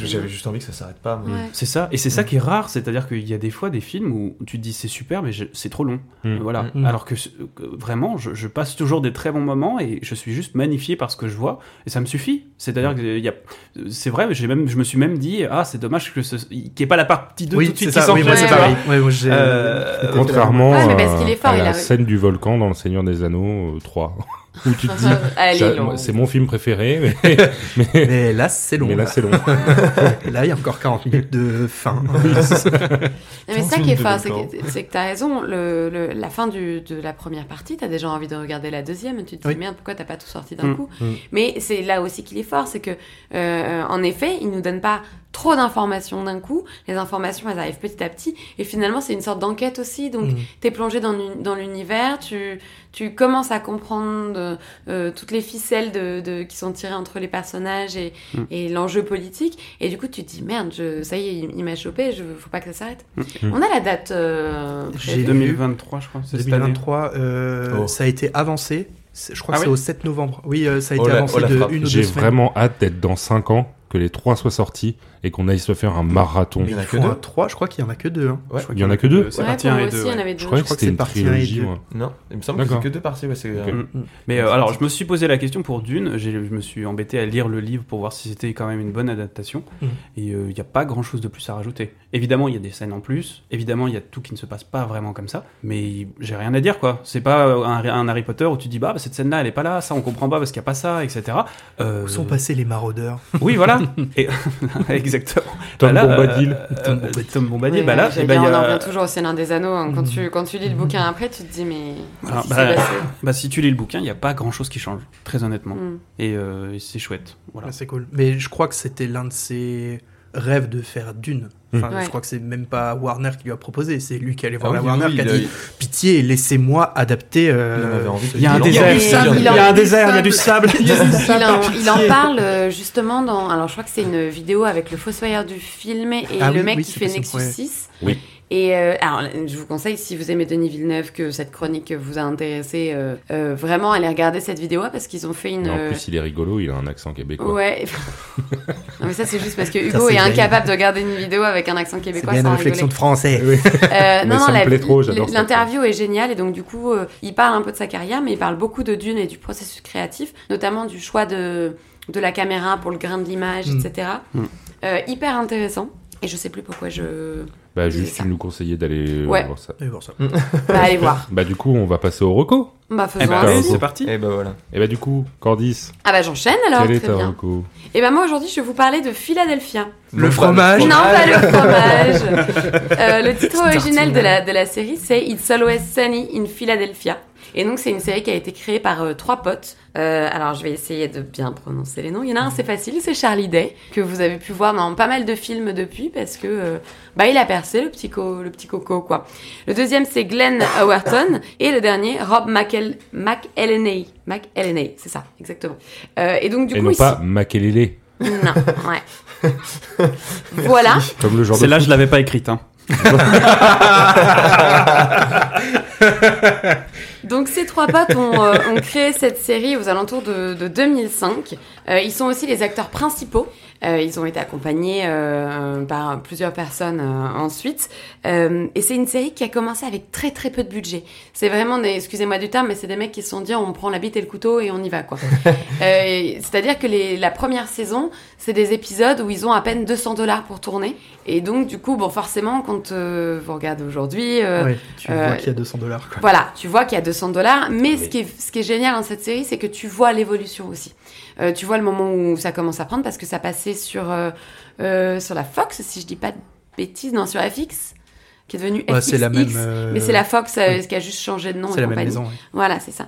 j'avais juste envie que ça s'arrête pas. C'est ça, et c'est ça qui est rare, c'est-à-dire qu'il y a des fois des films où tu te dis c'est super, mais c'est trop long. Mm. Voilà. Mm. Alors que, vraiment, je passe toujours des très bons moments et je suis juste magnifié par ce que je vois et ça me suffit. C'est-à-dire que il y a, c'est vrai, j'ai même, je me suis même dit ah c'est dommage que ce, qu'il n'y ait pas la partie 2 Oui, tout de suite qui ça. Oui, moi, s'enchaîne, c'est Ouais, tu vois. pareil. Ouais, moi, j'ai- Euh, Contrairement Ouais, mais à, parce qu'il est fort, à il la a- scène du volcan dans Le Seigneur des Anneaux euh, 3. Où tu te dis, *laughs* c'est mon film préféré, mais, mais, *laughs* Mais là, c'est long. mais là là. c'est long. *laughs* Là, il y a encore 40 minutes de fin. Non, mais ça qui est fort, c'est que, que t'as raison. Le, le- la fin du, de la première partie, t'as déjà envie de regarder la deuxième. et Tu te dis Oui. merde, pourquoi t'as pas tout sorti d'un Mm. coup Mm. Mais c'est là aussi qu'il est fort, c'est que euh, en effet, il nous donne pas trop d'informations d'un coup. Les informations, elles arrivent petit à petit, et finalement, c'est une sorte d'enquête aussi. Donc, Mm. t'es plongé dans l'univers, tu, tu commences à comprendre euh, toutes les ficelles de, de- qui sont tirées entre les personnages et, Mm. et l'enjeu politique. Et du coup, tu te dis merde, je, ça y est, il, il m'a chopé, je, faut pas que ça s'arrête. Mm. On a la date. euh, J'ai prévue. 2023, je crois. c'est cette année. 2023, euh, Oh. ça a été avancé. C'est- Je crois Ah que c'est oui au 7 novembre. Oui, euh, ça a Oh été la- avancé oh de une ou deux J'ai vraiment hâte d'être dans 5 ans, que les trois soient sortis et qu'on aille se faire un marathon. Mais Il y en a que deux 3, je crois qu'il y en a que deux. hein. Ouais. Il y en a que deux C'est Ouais, partie pour 1 moi et aussi, 2. il y en avait deux. Je croyais Je que crois que c'était c'est une partie un et trilogie. Non, il me semble que c'est que deux parties. Ouais, euh, Mm. Mais euh, alors, je me suis posé la question pour Dune. Je me suis embêté à lire le livre pour voir si c'était quand même une bonne adaptation. Mm. Et euh, il n'y a pas grand chose de plus à rajouter. Évidemment, il y a des scènes en plus. Évidemment, il y a tout qui ne se passe pas vraiment comme ça. Mais j'ai rien à dire, quoi. C'est pas un, un Harry Potter où tu dis, bah, bah, cette scène-là, elle est pas là. Ça, on comprend pas parce qu'il n'y a pas ça, etc. Euh, Où sont passés les maraudeurs? Oui, voilà. Et... *laughs* Exactement. *laughs* Tom Bah là, Bombadil. euh, Tom euh, Bombadil. Tom Bombadil. Ouais, bah là, y on en a- revient toujours au Seigneur des Anneaux. hein. Quand, Mhm. tu, quand tu lis le bouquin après, tu te dis, mais. Ah, bah, bah, si tu lis le bouquin, il n'y a pas grand chose qui change, très honnêtement. Mm. Et, euh, et c'est chouette. Voilà. Ah, C'est cool. Mais je crois que c'était l'un de ses rêves de faire Dune. Enfin, Ouais. Je crois que c'est même pas Warner qui lui a proposé, c'est lui qui allait voir Ah la oui, Warner oui, qui a dit Pitié, laissez-moi adapter. euh, Il en avait envie. ce Il y a un désert. Il y a- il y a un désert, il y a du sable. Il en, il en parle euh, justement dans. Alors, je crois que c'est une vidéo avec le fossoyeur du film et Ah le oui, mec oui, qui fait Nexus ouais. 6. Oui. Et euh, alors, je vous conseille, si vous aimez Denis Villeneuve, que cette chronique vous a intéressé, euh, euh, vraiment, allez regarder cette vidéo parce qu'ils ont fait une. En plus, il est rigolo, il a un accent québécois. Ouais. *laughs* non, mais ça, c'est juste parce que Hugo c'est est incapable de regarder une vidéo avec un accent C'est québécois bien une réflexion rigoler. de français. *laughs* Euh, Mais non, ça non, me la- plaît trop, j'adore. L'interview est géniale et donc du coup, euh, il parle un peu de sa carrière, mais il parle beaucoup de Dune et du processus créatif, notamment du choix de, de la caméra pour le grain de l'image, Mm. etc. Mm. Euh, hyper intéressant. Et je sais plus pourquoi je. Bah, juste, tu nous conseillais d'aller Ouais. voir ça. Et bon, ça. Bah, allez voir. *laughs* Bah, du coup, on va passer au reco. Bah, Eh faisons ben, allez, Reco. c'est parti. Et bah voilà. Et bah, du coup, Cordis, Ah, bah, j'enchaîne alors. quel est Très ta bien. reco? Et bah, moi aujourd'hui, je vais vous parler de Philadelphia. Le fromage. Non, pas le *laughs* fromage. Euh, le titre original de la, de la série, c'est It's Always Sunny in Philadelphia. Et donc, c'est une série qui a été créée par euh, trois potes. Euh, alors, je vais essayer de bien prononcer les noms. Il y en a un, c'est facile, c'est Charlie Day, que vous avez pu voir dans pas mal de films depuis, parce que euh, bah, il a percé, le petit, co- le petit coco, quoi. Le deuxième, c'est Glenn Howerton. Et le dernier, Rob McEl McElhenney. McElhenney, c'est ça, exactement. Euh, et donc, du Et coup, non ici... pas Makelele, Non, ouais. *laughs* voilà. comme le genre de Celle-là, foot. je l'avais pas écrite. Hein. *laughs* Donc ces trois potes ont, euh, ont créé cette série aux alentours de, de 2005. Euh, ils sont aussi les acteurs principaux. Euh, ils ont été accompagnés euh, par plusieurs personnes euh, ensuite. Et c'est une série qui a commencé avec très très peu de budget. C'est vraiment des, excusez-moi du terme, mais c'est des mecs qui se sont dit on prend la bite et le couteau et on y va quoi. *laughs* C'est-à-dire que les, la première saison, c'est des épisodes où ils ont à peine 200 dollars pour tourner. Et donc du coup, bon forcément, quand vous regardez aujourd'hui, Ouais, tu vois qu'il y a 200 dollars. voilà, tu vois qu'il y a 200 dollars, mais Oui. ce, qui est, ce qui est génial dans cette série, c'est que tu vois l'évolution aussi. Euh, tu vois le moment où ça commence à prendre parce que ça passait sur, euh, euh, sur la Fox, si je dis pas de bêtises, non, sur FX, qui est devenu Ouais, FXX, la même. euh, mais c'est la Fox oui. qui a juste changé de nom. C'est la même compagnie. maison. Voilà, c'est ça.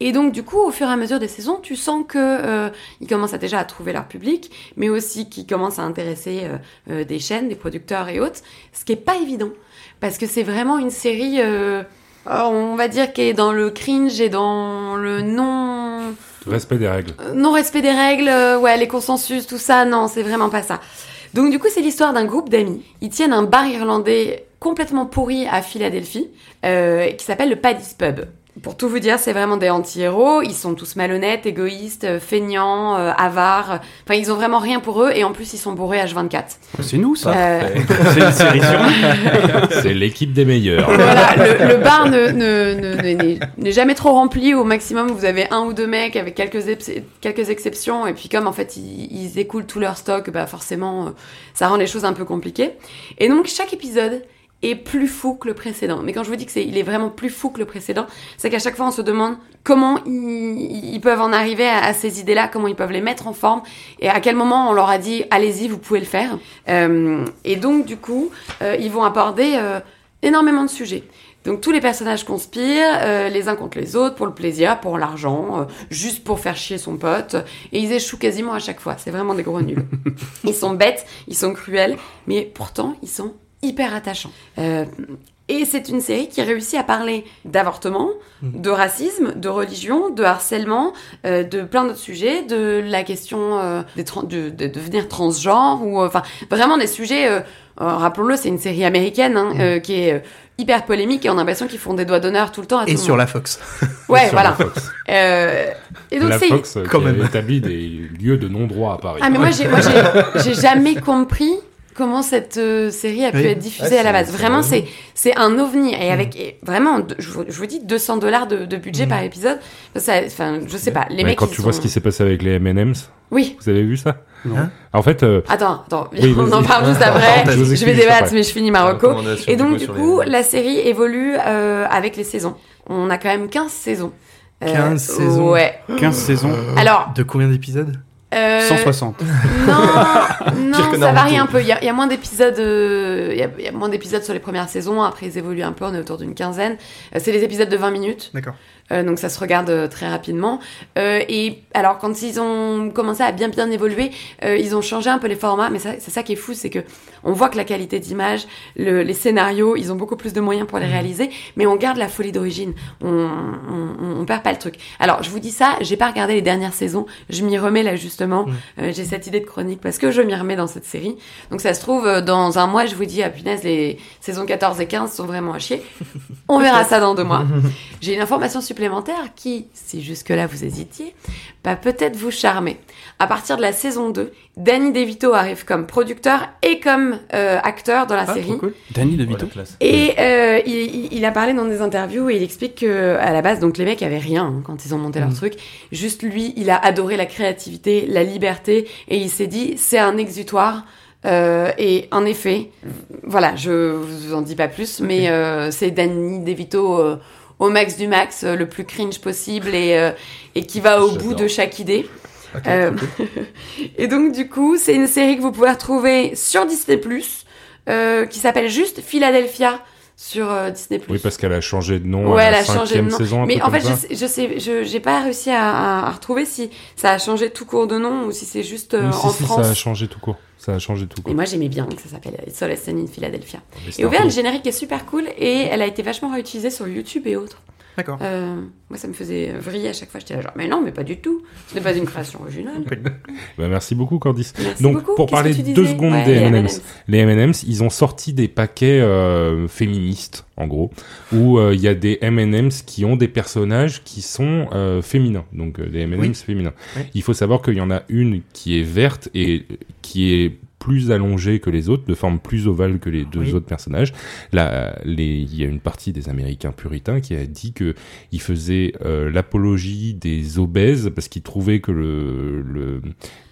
Et donc, du coup, au fur et à mesure des saisons, tu sens que euh, ils commencent à déjà à trouver leur public, mais aussi qu'ils commencent à intéresser euh, des chaînes, des producteurs et autres, ce qui est pas évident, parce que c'est vraiment une série, euh, on va dire, qui est dans le cringe et dans le non Respect des règles. euh, non-respect des règles, euh, ouais, les consensus, tout ça, non, c'est vraiment pas ça. Donc du coup, c'est l'histoire d'un groupe d'amis. Ils tiennent un bar irlandais complètement pourri à Philadelphie, euh, qui s'appelle le Paddy's Pub. Pour tout vous dire, c'est vraiment des anti-héros. Ils sont tous malhonnêtes, égoïstes, euh, feignants, euh, avares. Enfin, ils ont vraiment rien pour eux et en plus, ils sont bourrés H24. C'est nous, ça. Euh, *laughs* C'est une série. *laughs* C'est l'équipe des meilleurs. voilà, le, le bar ne, ne- ne- ne- n'est n'est jamais trop rempli. Au maximum, vous avez un ou deux mecs avec quelques, quelques exceptions. Et puis, comme en fait, ils, ils écoulent tout leur stock, bah forcément, ça rend les choses un peu compliquées. Et donc, chaque épisode est plus fou que le précédent. Mais quand je vous dis que c'est, il est vraiment plus fou que le précédent, c'est qu'à chaque fois on se demande comment ils, ils peuvent en arriver à, à ces idées-là, comment ils peuvent les mettre en forme, et à quel moment on leur a dit allez-y, vous pouvez le faire. Euh, et donc du coup, euh, ils vont aborder euh, énormément de sujets. Donc tous les personnages conspirent, euh, les uns contre les autres, pour le plaisir, pour l'argent, euh, juste pour faire chier son pote, et ils échouent quasiment à chaque fois. C'est vraiment des gros nuls. *laughs* ils sont bêtes, ils sont cruels, mais pourtant ils sont hyper attachants. Euh, et c'est une série qui réussit à parler d'avortement, de racisme, de religion, de harcèlement, euh, de plein d'autres sujets, de la question euh, des de, de devenir transgenre, ou euh, enfin vraiment des sujets. euh, euh, Rappelons-le, c'est une série américaine hein, euh, qui est euh, hyper polémique et on a l'impression qu'ils font des doigts d'honneur tout le temps à tout Et le sur monde. la Fox. *laughs* Ouais, *laughs* Sur voilà. la Fox. Euh, et donc la c'est Fox Quand qui même. établi des lieux de non-droit à Paris. Ah mais moi j'ai moi j'ai j'ai jamais compris comment cette euh, série a pu être diffusée Ouais, à la base. Vraiment vrai. c'est c'est un ovni et avec et vraiment je vous, je vous dis 200 dollars de, de budget Mm. par épisode. Enfin je sais pas les mecs quand tu vois ce qui s'est passé avec les M&M's, Oui. vous avez vu ça Non. Hein En fait, euh, Attends attends Oui, *laughs* on en parle juste après. Je vais débattre mais je finis ma reco. Recommandation Et donc du coup les- la série évolue euh, avec les saisons. On a quand même 15 saisons. Euh, 15 saisons. Ouais. 15 saisons, Alors De combien d'épisodes? Euh, 160. Non, Pire *laughs* non, que ça varie un peu. Il y a, il y a moins d'épisodes, euh, il y, a, il y a moins d'épisodes sur les premières saisons. Après, ils évoluent un peu. On est autour d'une quinzaine. Euh, c'est des épisodes de 20 minutes, D'accord. Euh, donc ça se regarde euh, très rapidement. Euh, et alors, quand ils ont commencé à bien bien évoluer, euh, ils ont changé un peu les formats. Mais c'est ça qui est fou, c'est que on voit que la qualité d'image, le- les scénarios, ils ont beaucoup plus de moyens pour les réaliser, mais on garde la folie d'origine. On, on, perd pas le truc. Alors, je vous dis ça, j'ai pas regardé les dernières saisons. Je m'y remets là justement. Euh, j'ai cette idée de chronique parce que je m'y remets dans cette série. Donc ça se trouve, dans un mois, je vous dis, ah punaise, les saisons 14 et 15 sont vraiment à chier. *laughs* On verra ça dans deux mois. *laughs* J'ai une information supplémentaire qui, si jusque-là vous hésitiez, va peut-être vous charmer. À partir de la saison 2, Danny DeVito arrive comme producteur et comme euh, acteur dans la Ah, série. trop cool. Danny Ouais, DeVito. classe. Et euh, il, a parlé dans des interviews et il explique que à la base, donc les mecs avaient rien hein, quand ils ont monté leur Mhm. truc. Juste lui, il a adoré la créativité, la liberté et il s'est dit c'est un exutoire. Euh, et en effet, voilà, je vous en dis pas plus, mais euh, c'est Danny DeVito euh, au max du max, euh, le plus cringe possible et, euh, et qui va au bout de chaque idée. Euh, *laughs* et donc du coup, c'est une série que vous pouvez retrouver sur Disney+, euh, qui s'appelle juste Philadelphia sur euh, Disney+. oui, parce qu'elle a changé de nom Ouais, à elle a changé de nom. saison. un Mais en fait, je sais, je sais, je- j'ai pas réussi à, à- à retrouver si ça a changé tout court de nom ou si c'est juste euh, si, en si, France. ça a changé tout court. Ça a changé tout Et court. moi j'aimais bien que ça s'appelle It's in Philadelphia. Mais Et au le générique est super cool et elle a été vachement réutilisée sur YouTube et autres. D'accord. Euh, moi, ça me faisait vriller à chaque fois. J'étais là genre, mais non, mais pas du tout. Ce n'est pas une création originale. *laughs* Bah, merci beaucoup, Candice. Merci Donc, beaucoup. pour parler deux secondes Ouais, des M&M's. Les M&M's, ils ont sorti des paquets euh, féministes, en gros, où euh, il y a des M&M's qui ont des personnages qui sont euh, féminins, donc euh, des M&M's Oui. féminins. Oui. Il faut savoir qu'il y en a une qui est verte et qui est plus allongée que les autres, de forme plus ovale que les deux Oui. autres personnages. Là, les, il y a une partie des Américains puritains qui a dit que ils faisaient euh, l'apologie des obèses parce qu'ils trouvaient que le le,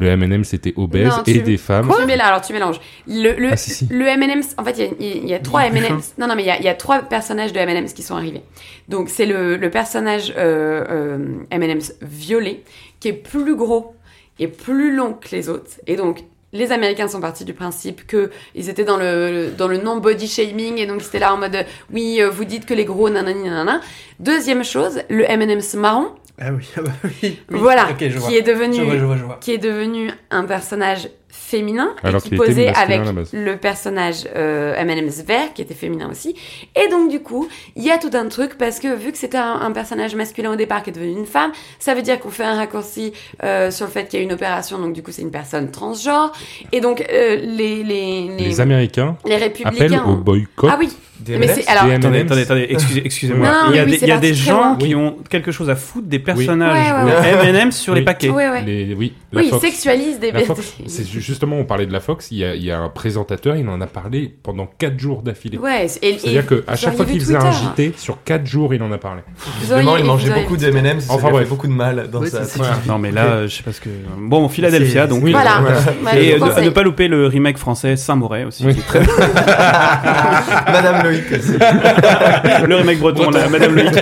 le M&M c'était obèse Non, tu- et des femmes. Tu mélanges, alors tu mélanges. Le, le, Ah, si, si. le M&M's, en fait, il y a, y trois M&M's. Non, non, mais il y a, il y a trois personnages de M&M's qui sont arrivés. Donc, c'est le, le personnage euh, euh, M&M's violet, qui est plus gros et plus long que les autres. Et donc, les Américains sont partis du principe que ils étaient dans le dans le non body shaming et donc c'était là en mode oui euh, vous dites que les gros nanani nanana. Deuxième chose, le M&M's marron, Ah oui, ah bah oui, oui. voilà, Ok, je vois. qui est devenu Je vois, je vois, je vois. qui est devenu un personnage féminin Alors et qui posait masculin avec le personnage euh, M&M's vert qui était féminin aussi. Et donc du coup il y a tout un truc parce que vu que c'était un, un personnage masculin au départ qui est devenu une femme ça veut dire qu'on fait un raccourci euh, sur le fait qu'il y a une opération donc du coup c'est une personne transgenre. Et donc euh, les les les, Les Américains les appellent républicains au boycott ah oui. Des mais alors Attendez, attendez, attendez, excusez, excusez-moi. Non, il y a oui, des, y a gens qui ont quelque chose à foutre des personnages. Ouais, ouais, de M&M sur les Oui. paquets. ouais Les, oui, la oui ils Fox. sexualisent des *laughs* Justement, on parlait de la Fox, il y a, il y a un présentateur, il en a parlé pendant 4 jours d'affilée. Ouais, C'est-à-dire qu'à chaque fois qu'il faisait un. JT, sur 4 jours, il en a parlé. Auriez- il mangeait beaucoup de M&M's, ça Enfin, lui a fait bref. beaucoup de mal dans Oui, sa vie. Non, mais là, euh, je sais pas ce que. Bon, Philadelphia, C'est- donc. Oui, Voilà. Ouais, *laughs* Et euh, ne, ne pas louper le remake français Saint-Mauré aussi. Oui. qui est très- *laughs* Madame Loïc aussi. *laughs* le remake breton, Madame Loïc.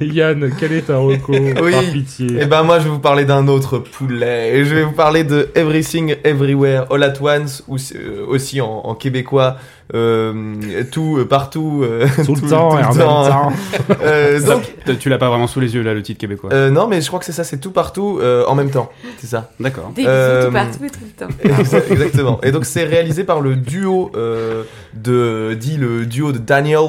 Yann, quel est ta reco *laughs* Oui. Par pitié? Et ben moi je vais vous parler d'un autre poulet. Et je vais vous parler de Everything Everywhere All at Once ou euh, aussi en, en québécois euh, tout euh, partout euh, Tout le *laughs* temps, et en même temps. *laughs* Euh, donc tu l'as pas vraiment sous les yeux là, le titre québécois. euh, non mais je crois que c'est ça, c'est tout partout euh, en même temps. C'est ça. D'accord. Des bisous Euh, tout partout et tout le temps. *laughs* Exa- Exactement. Et donc c'est réalisé par le duo euh, de dit le duo de Daniels.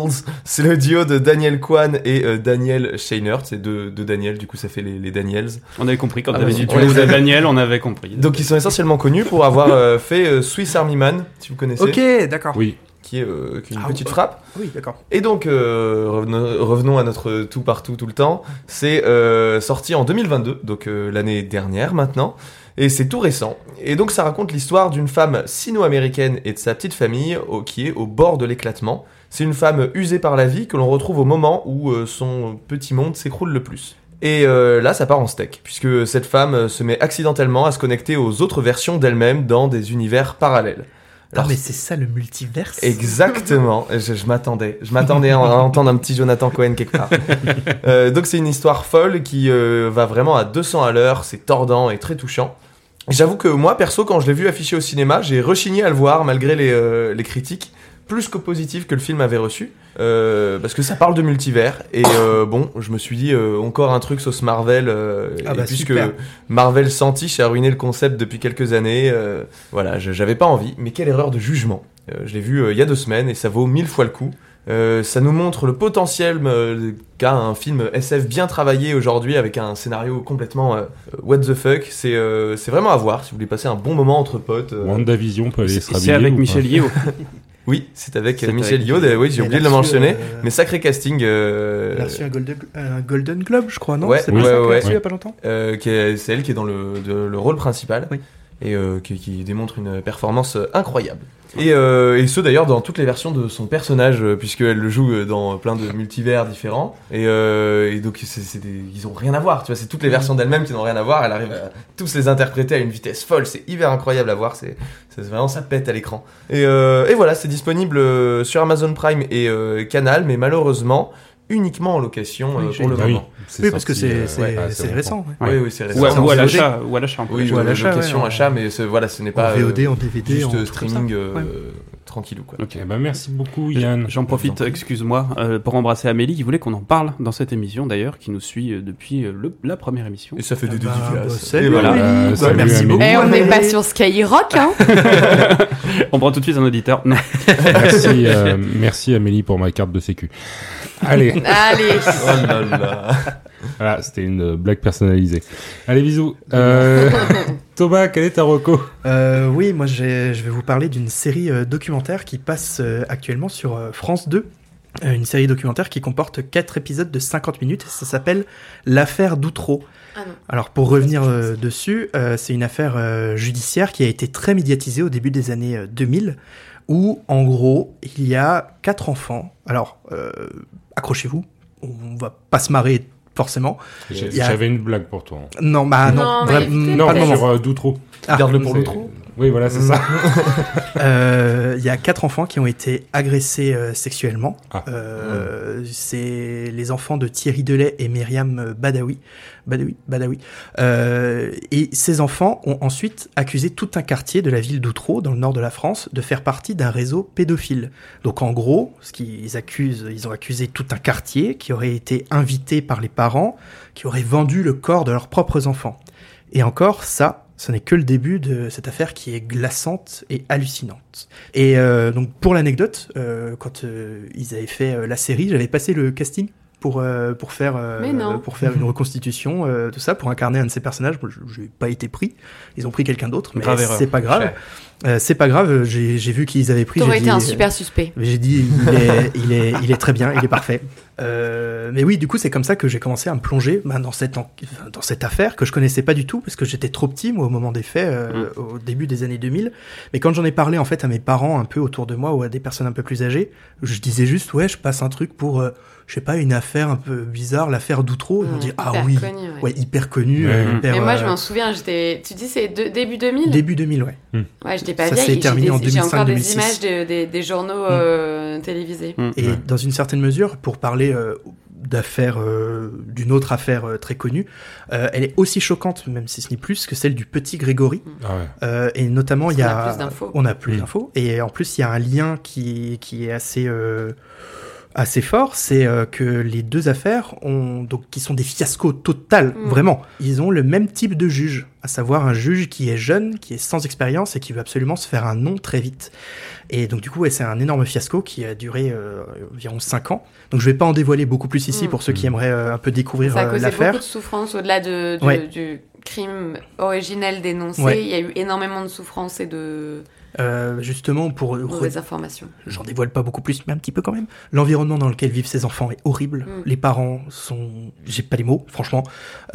C'est le duo de Daniel Kwan et euh, Daniel Shainer. C'est de, de Daniel. Du coup ça fait les, les Daniels. On avait compris quand Ah, t'avais dit les de Daniel, on avait compris. Donc ils sont essentiellement connus pour avoir euh, fait euh, Swiss Army Man, si vous connaissez, Ok, d'accord. Oui. Qui est, euh, qui est une Ah, petite frappe. Oui, d'accord. Et donc euh, revenons, revenons à notre tout partout tout le temps. C'est euh, sorti en 2022, donc l'année dernière maintenant. Et c'est tout récent. Et donc ça raconte l'histoire d'une femme sino-américaine et de sa petite famille au- qui est au bord de l'éclatement. C'est une femme usée par la vie que l'on retrouve au moment où son petit monde s'écroule le plus. Et euh, là, ça part en steak, puisque cette femme se met accidentellement à se connecter aux autres versions d'elle-même dans des univers parallèles. Alors, mais c'est ça le multiverse. Exactement, je, je m'attendais. Je m'attendais à en- à entendre un petit Jonathan Cohen quelque part. *laughs* Euh, donc c'est une histoire folle qui euh, va vraiment à 200 à l'heure, c'est tordant et très touchant. J'avoue que moi, perso, quand je l'ai vu affiché au cinéma, j'ai rechigné à le voir malgré les, euh, les critiques, plus qu'au positif que le film avait reçu. Euh, parce que ça parle de multivers. Et euh, bon, je me suis dit, euh, encore un truc sauce Marvel. euh, Ah et bah, puisque super. Marvel Sentiche a ruiné le concept depuis quelques années, euh, voilà, j'avais pas envie. Mais quelle erreur de jugement. Euh, je l'ai vu euh, il y a deux semaines et ça vaut mille fois le coup. Euh, ça nous montre le potentiel euh, qu'a un film SF bien travaillé aujourd'hui avec un scénario complètement euh, what the fuck. C'est euh, c'est vraiment à voir si vous voulez passer un bon moment entre potes. euh. WandaVision peut aller se C'est avec Michel Yeo. *laughs* Oui, c'est avec euh, Michel d'ailleurs, Oui, j'ai oublié de le mentionner. euh, Mais sacré casting. euh, Elle a reçu un Golden, un Golden Globe, je crois, non Ouais, C'est ouais, ouais, il y a pas longtemps c'est elle qui est dans le, de- le rôle principal Oui. Et euh, qui, démontre une performance euh, incroyable. Et, euh, et ce d'ailleurs dans toutes les versions de son personnage, puisqu'elle le joue dans plein de multivers différents. Et, et donc des- ils ont rien à voir, tu vois, c'est toutes les versions d'elle-même qui n'ont rien à voir. Elle arrive à tous les interpréter à une vitesse folle, c'est hyper incroyable à voir, c'est, vraiment ça pète à l'écran. Et, et voilà, c'est disponible sur Amazon Prime et Canal, mais malheureusement uniquement en location Oui, euh, pour le Ah oui, moment. c'est Oui, parce que c'est euh, c'est- ouais, c'est assez récent. ouais. Oui, oui, c'est récent. Ou à, ou l'achat, ou à l'achat. un peu. Oui, Ou à euh, l'achat, location, ouais, achat, mais ce, voilà, ce n'est En pas VOD, euh, en DVD, juste en euh, streaming euh, Ouais. Tranquillou quoi. Ok. Ben, merci beaucoup, Yann. J'en profite, excuse-moi, euh, pour embrasser Amélie qui voulait qu'on en parle dans cette émission d'ailleurs, qui nous suit euh, depuis euh, le- la première émission. Et ça fait Ah des bah, dédicaces. bah, voilà. Amélie. Euh, Bah, salut, merci Amélie. beaucoup. Eh, on n'est pas sur Skyrock, hein *laughs* On prend tout de suite un auditeur. *laughs* Merci, euh, merci Amélie pour ma carte de sécu. Allez, Allez *laughs* Oh là là. voilà, c'était une blague personnalisée. Allez, bisous. Thomas, quel est ta reco? Euh, oui, moi je vais vous parler d'une série euh, documentaire qui passe euh, actuellement sur euh, France 2. Euh, une série documentaire qui comporte 4 épisodes de 50 minutes et ça s'appelle L'affaire d'Outreau. Ah. Alors pour revenir euh, dessus, euh, c'est une affaire euh, judiciaire qui a été très médiatisée au début des années euh, 2000 où en gros il y a quatre enfants. Alors euh, accrochez-vous, on va pas se marrer forcément. A- J'avais une blague pour toi. Non, bah non, Non, mais Non, pas le moment. sur euh, Doutreau. Ah, Garde-le pour l'outro. Oui, voilà, c'est ça. *laughs* Euh, Il y a quatre enfants qui ont été agressés euh, sexuellement. Ah. Euh, C'est les enfants de Thierry Delay et Myriam Badawi. Badawi, Badawi. Euh, et ces enfants ont ensuite accusé tout un quartier de la ville d'Outreau, dans le nord de la France, de faire partie d'un réseau pédophile. Donc en gros, ce qu'ils accusent, ils ont accusé tout un quartier qui aurait été invité par les parents, qui aurait vendu le corps de leurs propres enfants. Et encore, ça, ce n'est que le début de cette affaire qui est glaçante et hallucinante. Et euh, donc pour l'anecdote, euh, quand euh, ils avaient fait la série, j'avais passé le casting pour euh, pour faire euh, pour faire une reconstitution, euh, tout ça, pour incarner un de ces personnages. Je n'ai pas été pris. Ils ont pris quelqu'un d'autre, mais c'est pas grave. Euh, c'est pas grave, j'ai j'ai vu qu'ils avaient pris. T'aurais j'ai été dit, un super suspect. *laughs* J'ai dit, il est, il, est, il est très bien, il est parfait. Euh, mais oui, du coup, c'est comme ça que j'ai commencé à me plonger bah, dans, cette, en- dans cette affaire que je connaissais pas du tout, parce que j'étais trop petit, moi, au moment des faits, euh, au début des années 2000. Mais quand j'en ai parlé, en fait, à mes parents un peu autour de moi, ou à des personnes un peu plus âgées, je disais juste, ouais, je passe un truc pour, euh, je sais pas, une affaire un peu bizarre, l'affaire d'Outreau. Ils m'ont Mmh, dit, ah oui, connu, ouais. ouais, hyper connu. Ouais. euh, hyper, Mais moi, je euh, m'en souviens, j'étais. Tu dis, c'est de- début 2000 Début 2000, ouais. Ouais, j'étais pas Ça vieille. terminé des- en J'ai encore des 2005-2006. images de- des, des journaux Mm. euh, télévisés. Mm. Et dans une certaine mesure, pour parler euh, d'affaires, euh, d'une autre affaire euh, très connue, euh, elle est aussi choquante, même si ce n'est plus, que celle du petit Grégory. Ah ouais. Euh, et notamment, il y a, a plus d'infos. on a plus d'infos. Et en plus, il y a un lien qui, qui est assez, euh, assez fort, c'est euh, que les deux affaires ont, donc, qui sont des fiascos total, Mm. vraiment. Ils ont le même type de juge, à savoir un juge qui est jeune, qui est sans expérience et qui veut absolument se faire un nom très vite. Et donc, du coup, ouais, c'est un énorme fiasco qui a duré euh, environ 5 ans. Donc, je vais pas en dévoiler beaucoup plus ici Mm. pour ceux qui aimeraient euh, un peu découvrir Ça a causé l'affaire. beaucoup de souffrance au-delà de, du, Ouais. du crime originel dénoncé. Ouais. Il y a eu énormément de souffrance et de Euh, justement, pour mauvaises informations. j'en dévoile pas beaucoup plus, mais un petit peu quand même. L'environnement dans lequel vivent ces enfants est horrible. Mm. Les parents sont, j'ai pas les mots, franchement.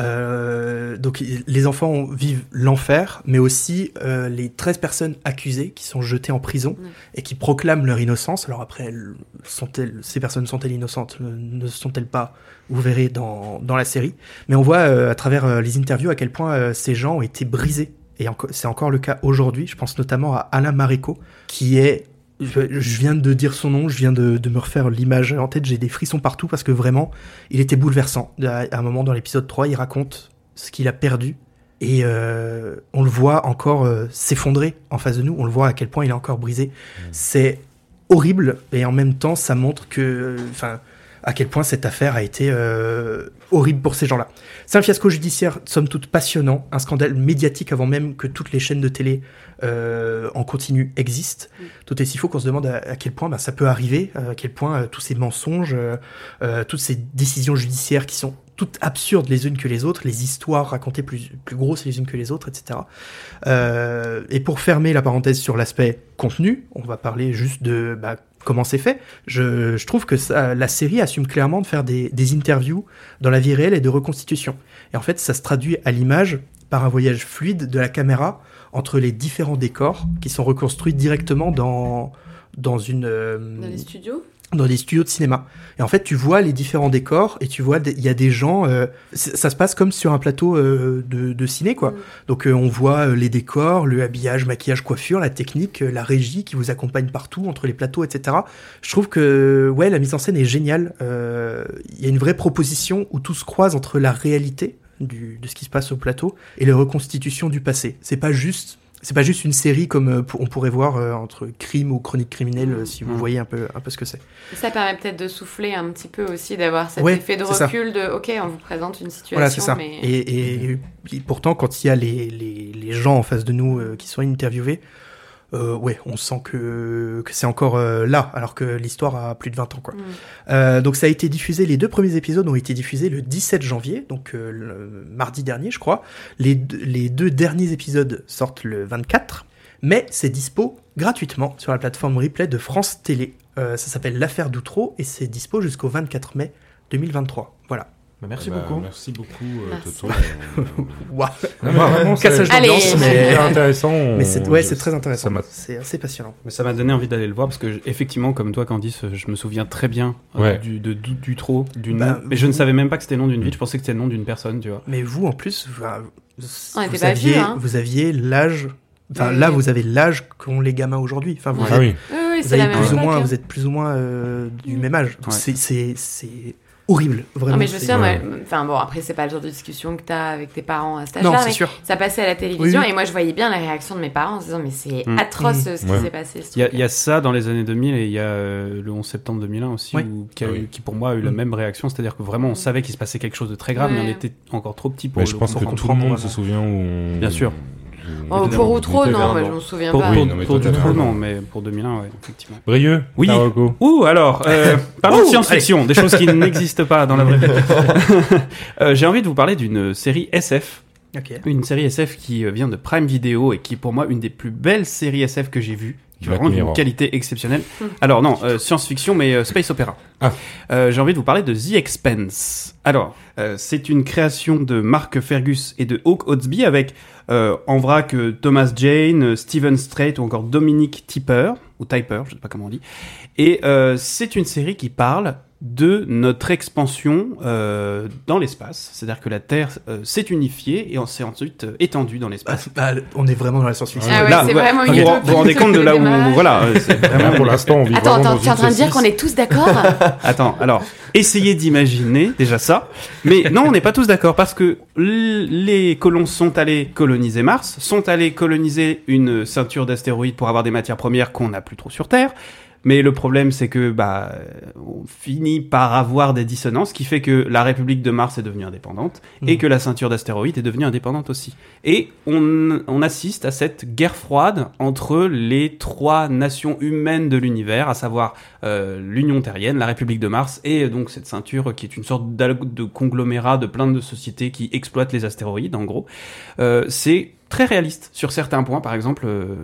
Euh, donc les enfants vivent l'enfer, mais aussi euh, les 13 personnes accusées qui sont jetées en prison Mm. et qui proclament leur innocence. Alors après, elles- sont-elles, ces personnes sont-elles innocentes, ne- sont-elles pas Vous verrez dans, dans la série? Mais on voit euh, à travers euh, les interviews à quel point ces gens ont été brisés. Et c'est encore le cas aujourd'hui. Je pense notamment à Alain Maréco, qui est je, viens de dire son nom, je viens de, de me refaire l'image en tête, j'ai des frissons partout parce que vraiment, il était bouleversant. À, un moment dans l'épisode 3, il raconte ce qu'il a perdu et euh, on le voit encore euh, s'effondrer en face de nous, on le voit à quel point il est encore brisé. C'est horrible et en même temps, ça montre que, enfin, à quel point cette affaire a été euh, horrible pour ces gens-là. C'est un fiasco judiciaire, somme toute passionnant, un scandale médiatique avant même que toutes les chaînes de télé euh, en continu existent. Mm. Tout est si faux qu'on se demande à, à quel point bah, ça peut arriver, à quel point euh, tous ces mensonges, euh, euh, toutes ces décisions judiciaires qui sont toutes absurdes les unes que les autres, les histoires racontées plus, plus grosses les unes que les autres, etc. Euh, et pour fermer la parenthèse sur l'aspect contenu, on va parler juste de bah, comment c'est fait. Je, trouve que la série assume clairement de faire des, des interviews dans la vie réelle et de reconstitution. Et en fait, ça se traduit à l'image par un voyage fluide de la caméra entre les différents décors qui sont reconstruits directement dans dans une euh, Dans les studios? Dans des studios de cinéma. Et en fait, tu vois les différents décors et tu vois il y a des gens. euh, ça se passe comme sur un plateau euh, de, de ciné, quoi. Mm. Donc euh, on voit euh, les décors, le habillage, maquillage, coiffure, la technique, euh, la régie qui vous accompagne partout entre les plateaux, etc. Je trouve que ouais, la mise en scène est géniale. Euh, Il y a une vraie proposition où tout se croise entre la réalité du, de ce qui se passe au plateau et la reconstitution du passé. C'est pas juste. C'est pas juste une série comme euh, on pourrait voir euh, entre crime ou chronique criminelle, euh, si vous Mm. voyez un peu, un peu ce que c'est. Ça permet peut-être de souffler un petit peu aussi, d'avoir cet Ouais, effet de recul de OK, on vous présente une situation. Voilà, c'est ça. Mais... Et, et- et pourtant, quand il y a les, les, les gens en face de nous euh, qui sont interviewés, euh, ouais, on sent que, que c'est encore euh, là, alors que l'histoire a plus de 20 ans. Quoi. Mm. Euh, donc ça a été diffusé, les deux premiers épisodes ont été diffusés le 17 janvier, donc le mardi dernier, je crois. Les, deux- les deux derniers épisodes sortent le 24, mais c'est dispo gratuitement sur la plateforme replay de France Télé. Ça s'appelle L'affaire d'Outreau et c'est dispo jusqu'au 24 mai 2023. Voilà. Bah, merci Bah, beaucoup. Merci beaucoup, euh, Merci. Toto. *laughs* Cassage d'ambiance, mais, hyper intéressant. mais c'est ouais, très intéressant. ça m'a- C'est assez passionnant. Mais ça m'a donné envie d'aller le voir parce que, effectivement, comme toi, Candice, je me souviens très bien euh, du, de, du, du trop, du Bah, nom. Mais je ne savais même pas que c'était le nom d'une ville, Mm. je pensais que c'était le nom d'une personne, tu vois. Mais vous, en plus, vous, On était vous pas aviez, vieux, hein. vous aviez l'âge. Enfin, Oui. là, vous avez l'âge qu'ont les gamins aujourd'hui. Enfin, vous. Ah êtes, oui. Oui, oui, vous avez plus ou moins, hein. vous êtes plus ou moins euh, du Mm. même âge. Donc Ouais. c'est horrible, vraiment. Non, mais je me c'est- souviens, Ouais. moi, enfin bon, après, c'est pas le genre de discussion que t'as avec tes parents à cet Non, âge-là, c'est mais sûr. ça passait à la télévision Oui, oui. et moi, je voyais bien la réaction de mes parents en se disant, mais c'est Mm. atroce Mm. ce qui Ouais. s'est passé. Il y, a, y ça dans les années 2000 et il y a euh, le 11 septembre 2001 aussi, Ouais. où- qui, a Ah qui, pour moi a eu la Mm. même réaction, c'est-à-dire que vraiment on savait qu'il se passait quelque chose de très grave, mais on était encore trop petit pour Mais le je pense que tout le monde se souvient où on... Bien sûr. Oh, pour où- non, mais je m'en souviens Pour, pas. Oui, pour, non, raison. non, mais pour 2001, ouais, effectivement. Brieux Oui. Ouh, alors, euh, parlons de science-fiction, des choses qui *laughs* n'existent pas dans la vraie vie. *laughs* Euh, J'ai envie de vous parler d'une série SF. Une série SF qui euh, vient de Prime Video et qui est pour moi une des plus belles séries SF que j'ai vues. Qui a Black vraiment d'une Mirror. qualité exceptionnelle. Alors non, euh, science-fiction mais euh, space opéra. Ah. Euh, j'ai envie de vous parler de The Expanse. Alors, euh, c'est une création de Mark Fergus et de Hawk Oatsby avec euh, en vrac euh, Thomas Jane, euh, Steven Strait ou encore Dominic Tipper ou Typer, je sais pas comment on dit. Et euh, c'est une série qui parle de notre expansion euh, dans l'espace, c'est-à-dire que la Terre euh, s'est unifiée et on s'est ensuite euh, étendu dans Ah, l'espace. c'est- bah, on est vraiment dans la science-fiction. Ah ouais, Là, c'est ouais. vraiment vous, une vous vous rendez compte de là où démarrage. voilà, *laughs* vraiment pour l'instant, on vit Attends, attends, dans tu es en train de dire qu'on est tous d'accord *laughs* Attends, alors, essayez d'imaginer déjà ça. Mais non, on n'est pas tous d'accord parce que les colons sont allés coloniser Mars, sont allés coloniser une ceinture d'astéroïdes pour avoir des matières premières qu'on n'a plus trop sur Terre. Mais le problème, c'est que bah, euh, on finit par avoir des dissonances, qui fait que la République de Mars est devenue indépendante et Mhm. que la ceinture d'astéroïdes est devenue indépendante aussi. Et on, on assiste à cette guerre froide entre les trois nations humaines de l'univers, à savoir euh, l'Union terrienne, la République de Mars, et donc cette ceinture qui est une sorte de conglomérat de plein de sociétés qui exploitent les astéroïdes, en gros. Euh, c'est très réaliste sur certains points, par exemple. euh,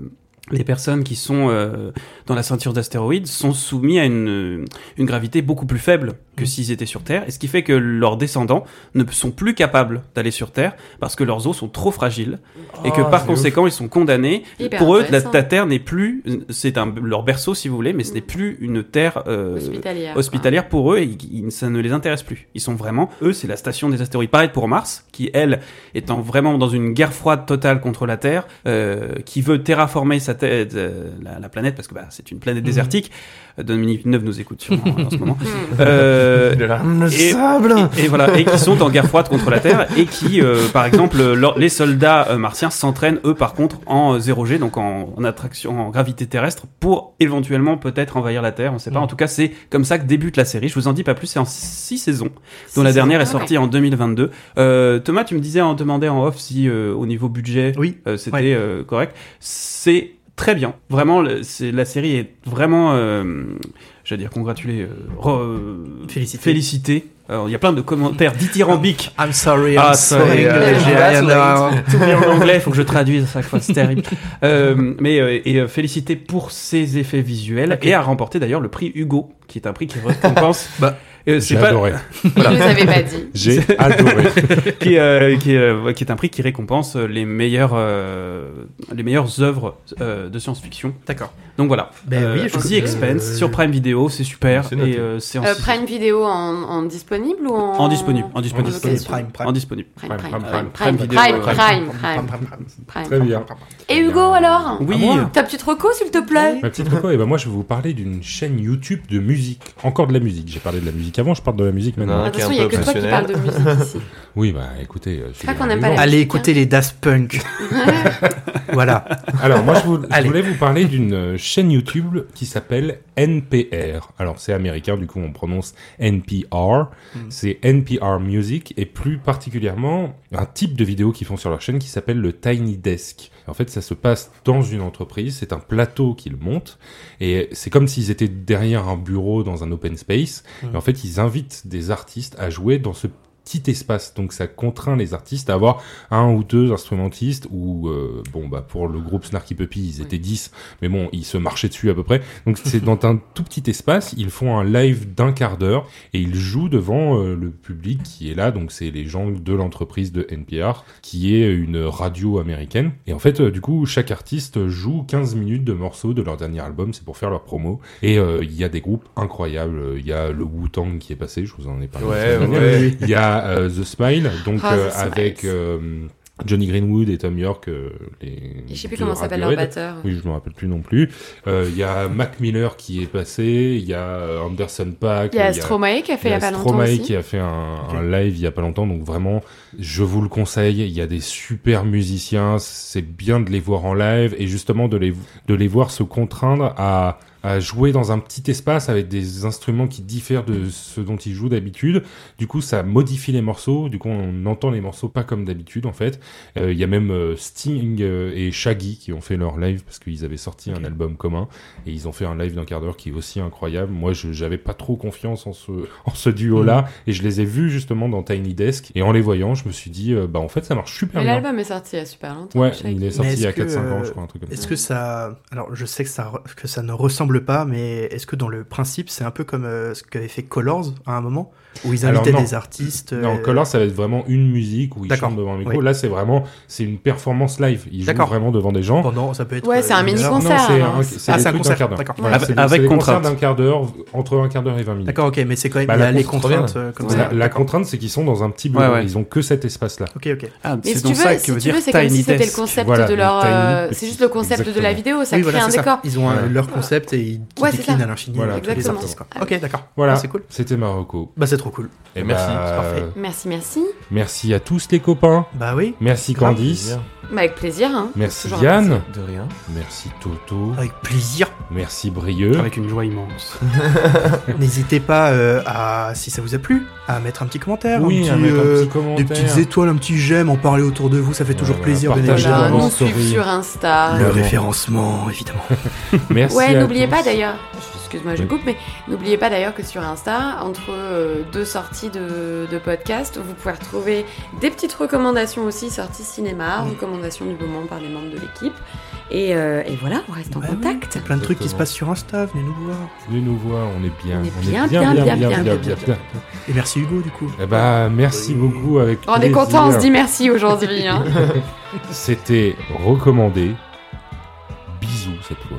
les personnes qui sont euh, dans la ceinture d'astéroïdes sont soumis à une, une gravité beaucoup plus faible que Mm. s'ils étaient sur Terre, et ce qui fait que leurs descendants ne sont plus capables d'aller sur Terre parce que leurs os sont trop fragiles et que Oh, par conséquent ils sont condamnés. Hyper Pour eux, la, Terre n'est plus, c'est un, leur berceau si vous voulez, mais ce n'est plus une Terre euh, Hospitalière. hospitalière pour eux et ils- ça ne les intéresse plus. Ils sont vraiment, eux, c'est la station des astéroïdes. Pareil pour Mars, qui elle, étant vraiment dans une guerre froide totale contre la Terre, euh, qui veut terraformer sa tête, euh, la, la planète, parce que bah, c'est une planète Mhm. désertique. Euh, Dominique Villeneuve nous écoute sûrement en ce moment. *laughs* Hmm. Euh, Le et- sable et voilà, et qui sont en guerre froide contre la Terre, et qui, euh, par exemple, leur- les soldats euh, martiens s'entraînent eux par contre en 0G, donc en, en attraction, en gravité terrestre, pour éventuellement peut-être envahir la Terre. On sait pas. Mm. En tout cas, c'est comme ça que débute la série. Je vous en dis pas plus. C'est en six saisons, dont la dernière est sortie en 2022. Euh, Thomas, tu me disais, on demandait en off si euh, au niveau budget, Oui. euh, c'était Ouais. euh, correct. C'est très bien. Vraiment, la série est vraiment, euh, j'allais dire congratulé, euh, euh, Félicité. félicité. Alors, il y a plein de commentaires dithyrambiques. I'm sorry, Ah, I'm sorry, sorry. en anglais, il faut que je traduise à chaque fois, c'est terrible. Euh, mais et félicité pour ses effets visuels et a remporté d'ailleurs le prix Hugo, qui est un prix qui récompense. Bah, euh, J'ai pas adoré. *laughs* Je les avais pas dit. J'ai adoré. *laughs* qui, euh, qui, euh, qui est un prix qui récompense les meilleures euh, les meilleures œuvres euh, de science-fiction. D'accord. Donc voilà. Ben Euh, oui, je- The Expense euh, sur Prime Video, c'est super et euh, c'est en Euh, Prime Vidéo en, en disponible ou en... En disponible, en disponible. En Prime, Prime. en disponible. Prime, Prime, Prime, Prime, Prime, Prime Prime, Vidéo, Prime, Prime, Prime, Prime, Prime, Prime, Prime. Très bien. Et Hugo alors? Oui. moi Ta petite reco s'il te plaît? Ma petite reco, eh ben moi je vais vous parler d'une chaîne YouTube de musique. Encore de la musique. J'ai parlé de la musique avant, je parle de la musique maintenant. De toute façon, il qui est n'y a un que peu toi qui parles de musique ici. *laughs* Oui, bah écoutez. euh, pas c'est qu'on pas la Allez musique, écouter les Daft Punk. *laughs* *laughs* voilà. Alors moi je, vous- je voulais vous parler d'une euh, chaîne YouTube qui s'appelle NPR. Alors c'est américain, du coup on prononce NPR. Mm. C'est NPR Music et plus particulièrement un type de vidéo qu'ils font sur leur chaîne qui s'appelle le Tiny Desk. En fait ça se passe dans une entreprise, c'est un plateau qu'ils montent et c'est comme s'ils étaient derrière un bureau dans un open space. Mm. Et en fait ils invitent des artistes à jouer dans ce petit espace. Donc ça contraint les artistes à avoir un ou deux instrumentistes ou euh, bon bah pour le groupe Snarky Puppy ils étaient 10 mais bon ils se marchaient dessus à peu près. Donc c'est dans un tout petit espace, ils font un live d'un quart d'heure et ils jouent devant euh, le public qui est là donc c'est les gens de l'entreprise de NPR qui est une radio américaine et en fait euh, du coup chaque artiste joue 15 minutes de morceaux de leur dernier album, c'est pour faire leur promo et euh, il y a des groupes incroyables, il y a le Wu-Tang qui est passé, je vous en ai parlé. Ouais, ouais. Il y a euh, The Smile, donc Ah, The euh, avec euh, Johnny Greenwood et Tom York, euh, les. Je sais plus comment s'appelle leur batteur. Oui, je me rappelle plus non plus. Euh, Il y a Mac Miller qui est passé, il y a Anderson Paak, Il y a Stromae qui a fait il y a pas longtemps Stromae aussi. qui a fait un, un live il y a pas longtemps, donc vraiment, je vous le conseille. Il y a des super musiciens, c'est bien de les voir en live et justement de les de les voir se contraindre à à jouer dans un petit espace avec des instruments qui diffèrent de ce dont il joue d'habitude. Du coup, ça modifie les morceaux. Du coup, on entend les morceaux pas comme d'habitude en fait. Euh, Il y a même euh, Sting euh, et Shaggy qui ont fait leur live parce qu'ils avaient sorti un album commun et ils ont fait un live d'un quart d'heure qui est aussi incroyable. Moi, je j'avais pas trop confiance en ce *laughs* en ce duo-là et je les ai vus justement dans Tiny Desk et en les voyant, je me suis dit euh, bah en fait ça marche super Mais bien. l'album est sorti il y a super longtemps. Ouais, Shaggy. il est sorti Mais il y a est-ce que, 4-5 ans, je crois, un truc comme Est-ce ça. que ça. Alors, je sais que ça, que ça ne ressemble pas, mais est-ce que dans le principe, c'est un peu comme euh, ce qu'avait fait Colors à un moment Où ils invitaient des artistes. Non, euh, Color, ça va être vraiment une musique où il D'accord, chante devant un micro. oui. Là, c'est vraiment, c'est une performance live. Il joue D'accord. vraiment devant des gens. Pendant, ça peut être. Ouais, euh, c'est un mini concert. Non, c'est alors. un, c'est Ah, c'est un d'un concert, quart d'heure. Voilà, Avec- contrainte. d'un quart d'heure, entre un quart d'heure et 20 minutes. D'accord, ok, mais c'est quand même. Bah, il y a la les contraintes comme Ouais. ça. La, contrainte, c'est qu'ils sont dans un petit bureau. Ils ont que cet espace-là. Ok, ok. Ah, Mais c'est si dans tu ça veux, que veut dire veux, c'est comme si Tiny c'était le concept de leur. C'est juste le concept de la vidéo, ça crée un décor. Ils ont leur concept et ils qui Ouais, ça. à l'infini Voilà, tous les exactement. artistes. quoi. Ah Ok, d'accord. Voilà, Ah, c'est cool. c'était Marocco. Bah, c'est trop cool. Et Merci, bah, c'est parfait. Merci, merci. Merci à tous les copains. Bah oui, Merci. Candice. Bah, avec plaisir. Hein. Merci Yann. De rien. Merci Toto. avec plaisir. Merci Brieux. Avec une joie immense. *laughs* *laughs* N'hésitez pas euh, à, si ça vous a plu, à mettre un petit commentaire, Oui, un petit, euh, petit commentaire. des petites étoiles, un petit j'aime, en parler autour de vous, ça fait toujours Voilà, plaisir. partagez Voilà, nous suivre sur Insta. Le référencement, évidemment. *laughs* Merci Ouais, n'oubliez pas d'ailleurs, excuse-moi, je Oui. coupe, mais n'oubliez pas d'ailleurs que sur Insta, entre euh, deux sorties de, de podcast, vous pouvez retrouver des petites recommandations aussi, sorties cinéma, Mm. recommandations du moment par des membres de l'équipe. Et, euh, et voilà, on reste en Bah oui, contact. Il y a plein de trucs qui se passent sur Insta, venez nous voir. Venez nous voir, on est bien. On est bien, bien, bien, bien, bien, bien, bien. Et merci Hugo, du coup. Eh ben, merci Oui. beaucoup avec On est content, on se dit merci aujourd'hui. hein. *laughs* C'était recommandé. Bisous cette fois.